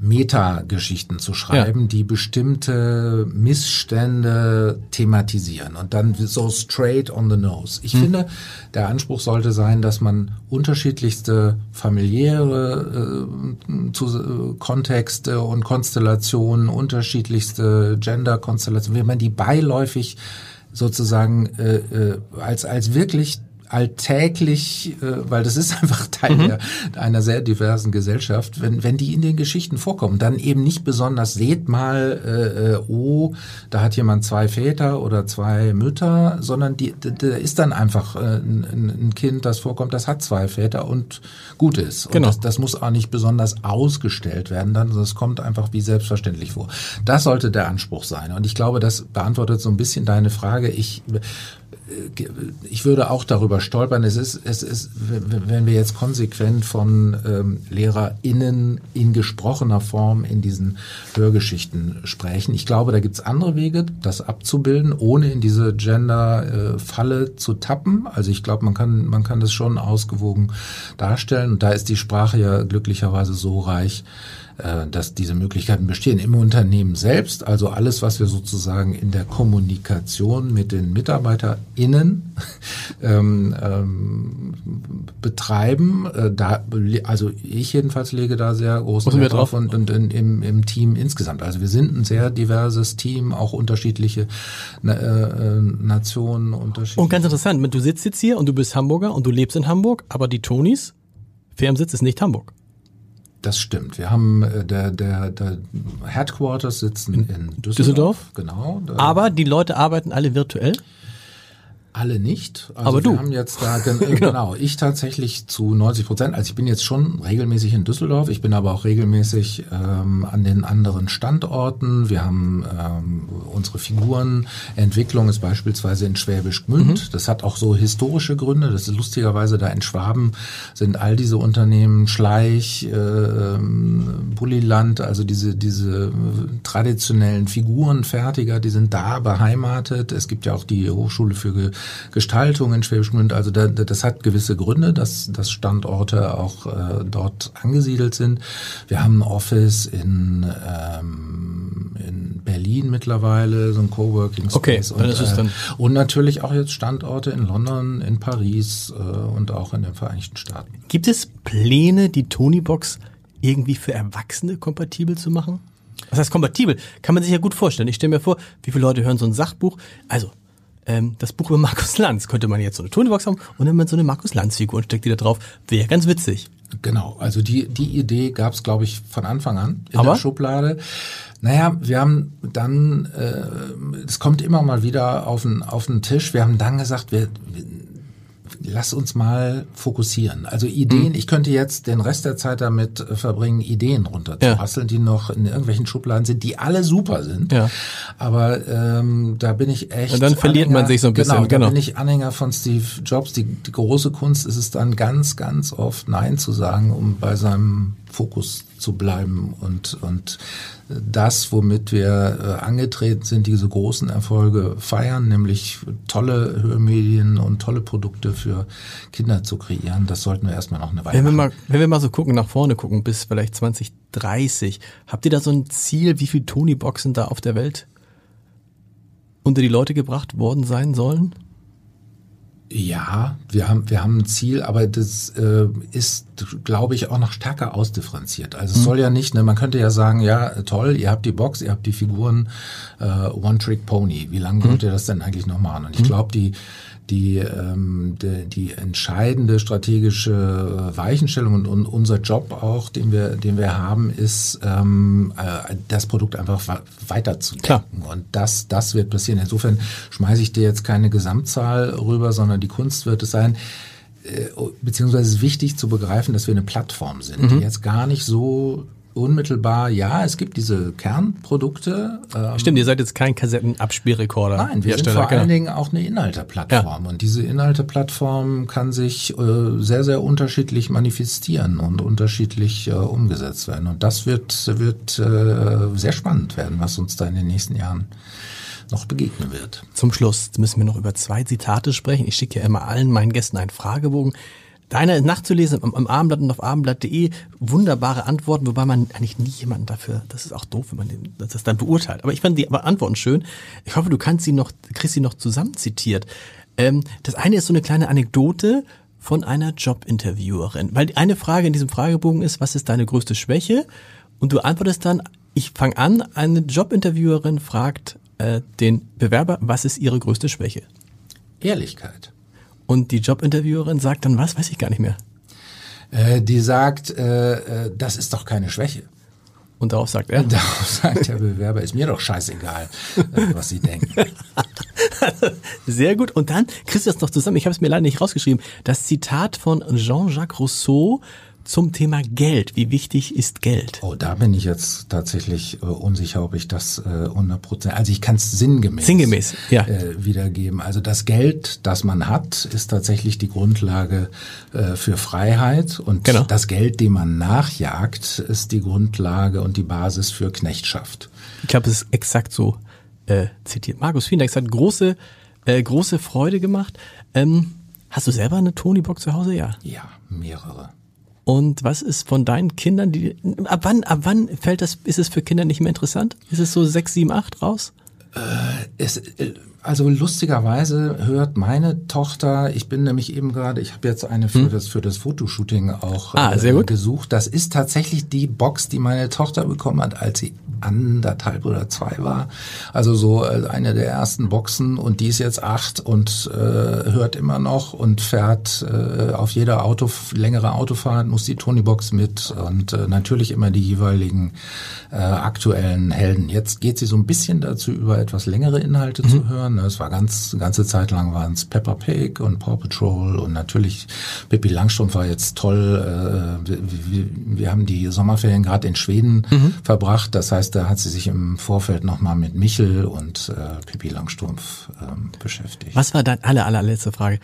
[SPEAKER 3] Metageschichten zu schreiben, ja. die bestimmte Missstände thematisieren und dann so straight on the nose. Ich hm. finde, der Anspruch sollte sein, dass man unterschiedlichste familiäre äh, zu, äh, Kontexte und Konstellationen, unterschiedlichste Gender-Konstellationen, wenn man die beiläufig sozusagen äh, äh, als als wirklich alltäglich, äh, weil das ist *laughs* einfach Teil mhm. der, einer sehr diversen Gesellschaft, wenn, wenn die in den Geschichten vorkommen, dann eben nicht besonders, seht mal, äh, äh oh, da hat jemand zwei Väter oder zwei Mütter, sondern die, da ist dann einfach äh, ein, ein Kind, das vorkommt, das hat zwei Väter und gut ist. Und
[SPEAKER 2] genau.
[SPEAKER 3] das, das muss auch nicht besonders ausgestellt werden, dann, das kommt einfach wie selbstverständlich vor. Das sollte der Anspruch sein. Und ich glaube, das beantwortet so ein bisschen deine Frage. Ich ich würde auch darüber stolpern. Es ist, es ist, wenn wir jetzt konsequent von ähm, LehrerInnen in gesprochener Form in diesen Hörgeschichten sprechen. Ich glaube, da gibt's andere Wege, das abzubilden, ohne in diese Gender-Falle äh, zu tappen. Also ich glaube, man kann, man kann das schon ausgewogen darstellen. Und da ist die Sprache ja glücklicherweise so reich, äh, dass diese Möglichkeiten bestehen. Im Unternehmen selbst, also alles, was wir sozusagen in der Kommunikation mit den MitarbeiterInnen *laughs* ähm, ähm, betreiben, äh, da, also ich jedenfalls lege da sehr großen Wert drauf und, und in, im, im Team insgesamt. Also wir sind ein sehr diverses Team, auch unterschiedliche äh, äh Nationen. Unterschiedliche
[SPEAKER 2] und ganz interessant, du sitzt jetzt hier und du bist Hamburger und du lebst in Hamburg, aber die Tonis, Firmensitz ist nicht Hamburg.
[SPEAKER 3] Das stimmt. Wir haben äh, der, der, der Headquarters sitzen in, in Düsseldorf. Düsseldorf.
[SPEAKER 2] Genau. Aber die Leute arbeiten alle virtuell?
[SPEAKER 3] Alle nicht.
[SPEAKER 2] Also Aber du.
[SPEAKER 3] Wir haben jetzt da *laughs* genau. genau. Ich tatsächlich zu 90 Prozent. Also ich bin jetzt schon regelmäßig in Düsseldorf. Ich bin aber auch regelmäßig ähm, an den anderen Standorten. Wir haben ähm, unsere Figurenentwicklung ist beispielsweise in Schwäbisch Gmünd. Mhm. Das hat auch so historische Gründe. Das ist lustigerweise da in Schwaben sind all diese Unternehmen Schleich, äh, Bulliland, also diese diese traditionellen Figurenfertiger, die sind da beheimatet. Es gibt ja auch die Hochschule für Gestaltung in Schwäbisch Gmünd. Also da, das hat gewisse Gründe, dass, dass Standorte auch äh, dort angesiedelt sind. Wir haben ein Office in, ähm, in Berlin mittlerweile, so ein Coworking
[SPEAKER 2] Space. Okay, und, ist dann
[SPEAKER 3] äh, und natürlich auch jetzt Standorte in London, in Paris äh, und auch in den Vereinigten Staaten.
[SPEAKER 2] Gibt es Pläne, die Tonybox irgendwie für Erwachsene kompatibel zu machen? Was heißt kompatibel? Kann man sich ja gut vorstellen. Ich stelle mir vor, wie viele Leute hören so ein Sachbuch. Also ähm, das Buch über Markus Lanz. Könnte man jetzt so eine Tonybox haben und dann mit so eine Markus Lanz-Figur und steckt die da drauf. Wäre ganz witzig.
[SPEAKER 3] Genau, also die, die Idee gab es, glaube ich, von Anfang an in Aber? der Schublade. Naja, wir haben dann, äh, es kommt immer mal wieder auf den, auf den Tisch, wir haben dann gesagt, wir, wir lass uns mal fokussieren. Also Ideen, mhm. ich könnte jetzt den Rest der Zeit damit äh, verbringen, Ideen runterzurasseln, ja. die noch in irgendwelchen Schubladen sind, die alle super sind.
[SPEAKER 2] Ja.
[SPEAKER 3] Aber ähm, da bin ich echt. Und
[SPEAKER 2] dann verliert Anhänger, man sich so ein bisschen.
[SPEAKER 3] Genau, genau. da bin ich Anhänger von Steve Jobs. Die, die große Kunst ist es dann ganz, ganz oft Nein zu sagen, um bei seinem Fokus zu bleiben und, und das, womit wir äh, angetreten sind, diese großen Erfolge feiern, nämlich tolle Hörmedien und tolle Produkte für Kinder zu kreieren, das sollten wir erstmal noch eine Weile
[SPEAKER 2] wenn wir machen. Mal, wenn wir mal so gucken, nach vorne gucken, bis vielleicht 2030, habt ihr da so ein Ziel, wie viele Tony-Boxen da auf der Welt unter die Leute gebracht worden sein sollen?
[SPEAKER 3] Ja, wir haben, wir haben ein Ziel, aber das äh, ist, glaube ich, auch noch stärker ausdifferenziert. Also es mhm. soll ja nicht, ne, man könnte ja sagen, ja, toll, ihr habt die Box, ihr habt die Figuren, äh, One-Trick-Pony. Wie lange mhm. wollt ihr das denn eigentlich noch machen? Und ich mhm. glaube, die die, ähm, die, die entscheidende strategische Weichenstellung und, und unser Job auch, den wir, den wir haben, ist, ähm, äh, das Produkt einfach weiterzudenken. Und das, das wird passieren. Insofern schmeiße ich dir jetzt keine Gesamtzahl rüber, sondern die Kunst wird es sein, äh, beziehungsweise es ist wichtig zu begreifen, dass wir eine Plattform sind, mhm. die jetzt gar nicht so unmittelbar, ja, es gibt diese Kernprodukte.
[SPEAKER 2] Ähm, Stimmt, ihr seid jetzt kein Kassettenabspielrekorder.
[SPEAKER 3] Nein, wir sind vor genau. allen Dingen auch eine Inhalteplattform. Ja. Und diese Inhalteplattform kann sich äh, sehr, sehr unterschiedlich manifestieren und unterschiedlich äh, umgesetzt werden. Und das wird, wird äh, sehr spannend werden, was uns da in den nächsten Jahren noch begegnen wird.
[SPEAKER 2] Zum Schluss müssen wir noch über zwei Zitate sprechen. Ich schicke ja immer allen meinen Gästen einen Fragebogen. Deiner ist nachzulesen am, am Abendblatt und auf abendblatt.de. Wunderbare Antworten, wobei man eigentlich nie jemanden dafür, das ist auch doof, wenn man den, das dann beurteilt. Aber ich fand die Antworten schön. Ich hoffe, du kannst sie noch, kriegst sie noch zusammen zitiert. Ähm, das eine ist so eine kleine Anekdote von einer Jobinterviewerin. Weil eine Frage in diesem Fragebogen ist, was ist deine größte Schwäche? Und du antwortest dann, ich fange an, eine Jobinterviewerin fragt äh, den Bewerber, was ist ihre größte Schwäche?
[SPEAKER 3] Ehrlichkeit.
[SPEAKER 2] Und die Jobinterviewerin sagt dann was, weiß ich gar nicht mehr.
[SPEAKER 3] Äh, die sagt, äh, äh, das ist doch keine Schwäche.
[SPEAKER 2] Und darauf sagt er?
[SPEAKER 3] Und darauf *laughs* sagt der Bewerber, ist mir doch scheißegal, äh, was Sie denken. *laughs*
[SPEAKER 2] Sehr gut. Und dann kriegst du das noch zusammen. Ich habe es mir leider nicht rausgeschrieben. Das Zitat von Jean-Jacques Rousseau zum Thema Geld. Wie wichtig ist Geld?
[SPEAKER 3] Oh, da bin ich jetzt tatsächlich äh, unsicher, ob ich das äh, 100 also ich kann es sinngemäß,
[SPEAKER 2] sinngemäß ja.
[SPEAKER 3] äh, wiedergeben. Also das Geld, das man hat, ist tatsächlich die Grundlage äh, für Freiheit und
[SPEAKER 2] Genau.
[SPEAKER 3] das Geld, dem man nachjagt, ist die Grundlage und die Basis für Knechtschaft.
[SPEAKER 2] Ich glaube, es ist exakt so äh, zitiert. Markus, vielen Dank. Es hat große, äh, große Freude gemacht. Ähm, hast du selber eine Tony-Box zu Hause? Ja.
[SPEAKER 3] Ja, mehrere.
[SPEAKER 2] Und was ist von deinen Kindern, die, ab wann, ab wann fällt das, ist es für Kinder nicht mehr interessant? Ist es so sechs, sieben, acht raus?
[SPEAKER 3] Es, äh, also lustigerweise hört meine Tochter, ich bin nämlich eben gerade, ich habe jetzt eine für das für das Fotoshooting auch
[SPEAKER 2] Hm. Ah,
[SPEAKER 3] äh, gesucht. Das ist tatsächlich die Box, die meine Tochter bekommen hat, als sie anderthalb oder zwei war. Also so äh, eine der ersten Boxen und die ist jetzt acht und äh, hört immer noch und fährt äh, auf jeder Auto längere Autofahrt muss die Tony-Box mit und äh, natürlich immer die jeweiligen äh, aktuellen Helden. Jetzt geht sie so ein bisschen dazu über, etwas längere Inhalte
[SPEAKER 2] Mhm.
[SPEAKER 3] zu hören. Es war ganz, eine ganze Zeit lang waren es Peppa Pig und Paw Patrol und natürlich Pippi Langstrumpf war jetzt toll. Äh, wir, wir, wir haben die Sommerferien gerade in Schweden
[SPEAKER 2] Mhm.
[SPEAKER 3] verbracht. Das heißt, da hat sie sich im Vorfeld nochmal mit Michel und äh, Pippi Langstrumpf ähm, beschäftigt.
[SPEAKER 2] Was war deine aller, allerletzte Frage?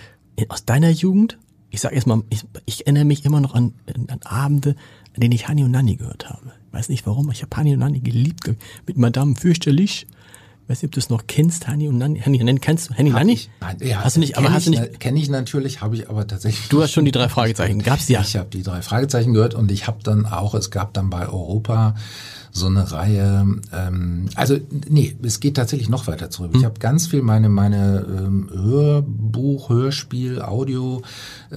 [SPEAKER 2] Aus deiner Jugend? Ich sag erstmal, ich, ich erinnere mich immer noch an, an Abende, an denen ich Hani und Nanni gehört habe. Ich weiß nicht warum, aber ich habe Hani und Nanni geliebt. Mit Madame fürchterlich. Ich weiß nicht, ob du es noch kennst, Hani und Nanni. Hani und Nanni, kennst du Hani und Nanni?
[SPEAKER 3] ich- Nein, ja,
[SPEAKER 2] hast du nicht, aber hast du
[SPEAKER 3] ich
[SPEAKER 2] nicht,
[SPEAKER 3] na- Kenne ich natürlich, habe ich aber tatsächlich.
[SPEAKER 2] du hast schon die drei Fragezeichen. Gab's ja.
[SPEAKER 3] Ich habe die drei Fragezeichen gehört und ich habe dann auch, es gab dann bei Europa so eine Reihe, ähm, also nee, es geht tatsächlich noch weiter zurück. Ich habe ganz viel meine meine ähm, Hörbuch, Hörspiel, Audio äh,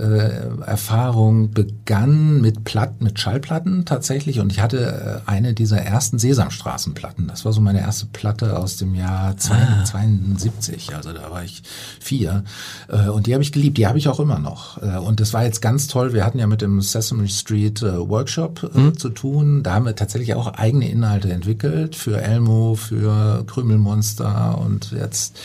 [SPEAKER 3] Erfahrung begann mit Platt, mit Schallplatten tatsächlich und ich hatte äh, eine dieser ersten Sesamstraßenplatten. Das war so meine erste Platte aus dem Jahr 72, also da war ich vier äh, und die habe ich geliebt. Die habe ich auch immer noch äh, und das war jetzt ganz toll. Wir hatten ja mit dem Sesame Street äh, Workshop äh, zu tun. Da haben wir tatsächlich auch eigene Inhalte entwickelt für Elmo, für Krümelmonster und jetzt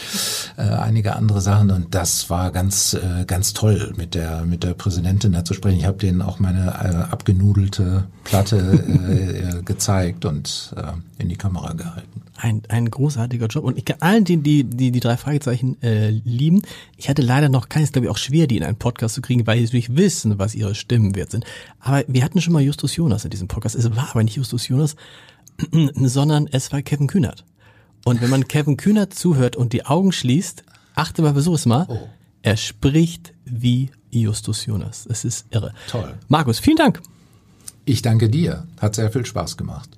[SPEAKER 3] äh, einige andere Sachen und das war ganz äh, ganz toll mit der mit der Präsidentin da zu sprechen. Ich habe denen auch meine äh, abgenudelte Platte äh, *laughs* äh, gezeigt und äh, in die Kamera gehalten.
[SPEAKER 2] Ein, ein großartiger Job. Und ich kann allen, die die, die, die drei Fragezeichen äh, lieben, ich hatte leider noch keines, glaube ich, auch schwer, die in einen Podcast zu kriegen, weil die natürlich wissen, was ihre Stimmen wert sind. Aber wir hatten schon mal Justus Jonas in diesem Podcast. Es war aber nicht Justus Jonas, *clears throat* sondern es war Kevin Kühnert. Und wenn man Kevin Kühnert zuhört und die Augen schließt, achte mal, versuch es mal,
[SPEAKER 3] Oh.
[SPEAKER 2] er spricht wie Justus Jonas. Es ist irre.
[SPEAKER 3] Toll.
[SPEAKER 2] Markus, vielen Dank.
[SPEAKER 3] Ich danke dir. Hat sehr viel Spaß gemacht.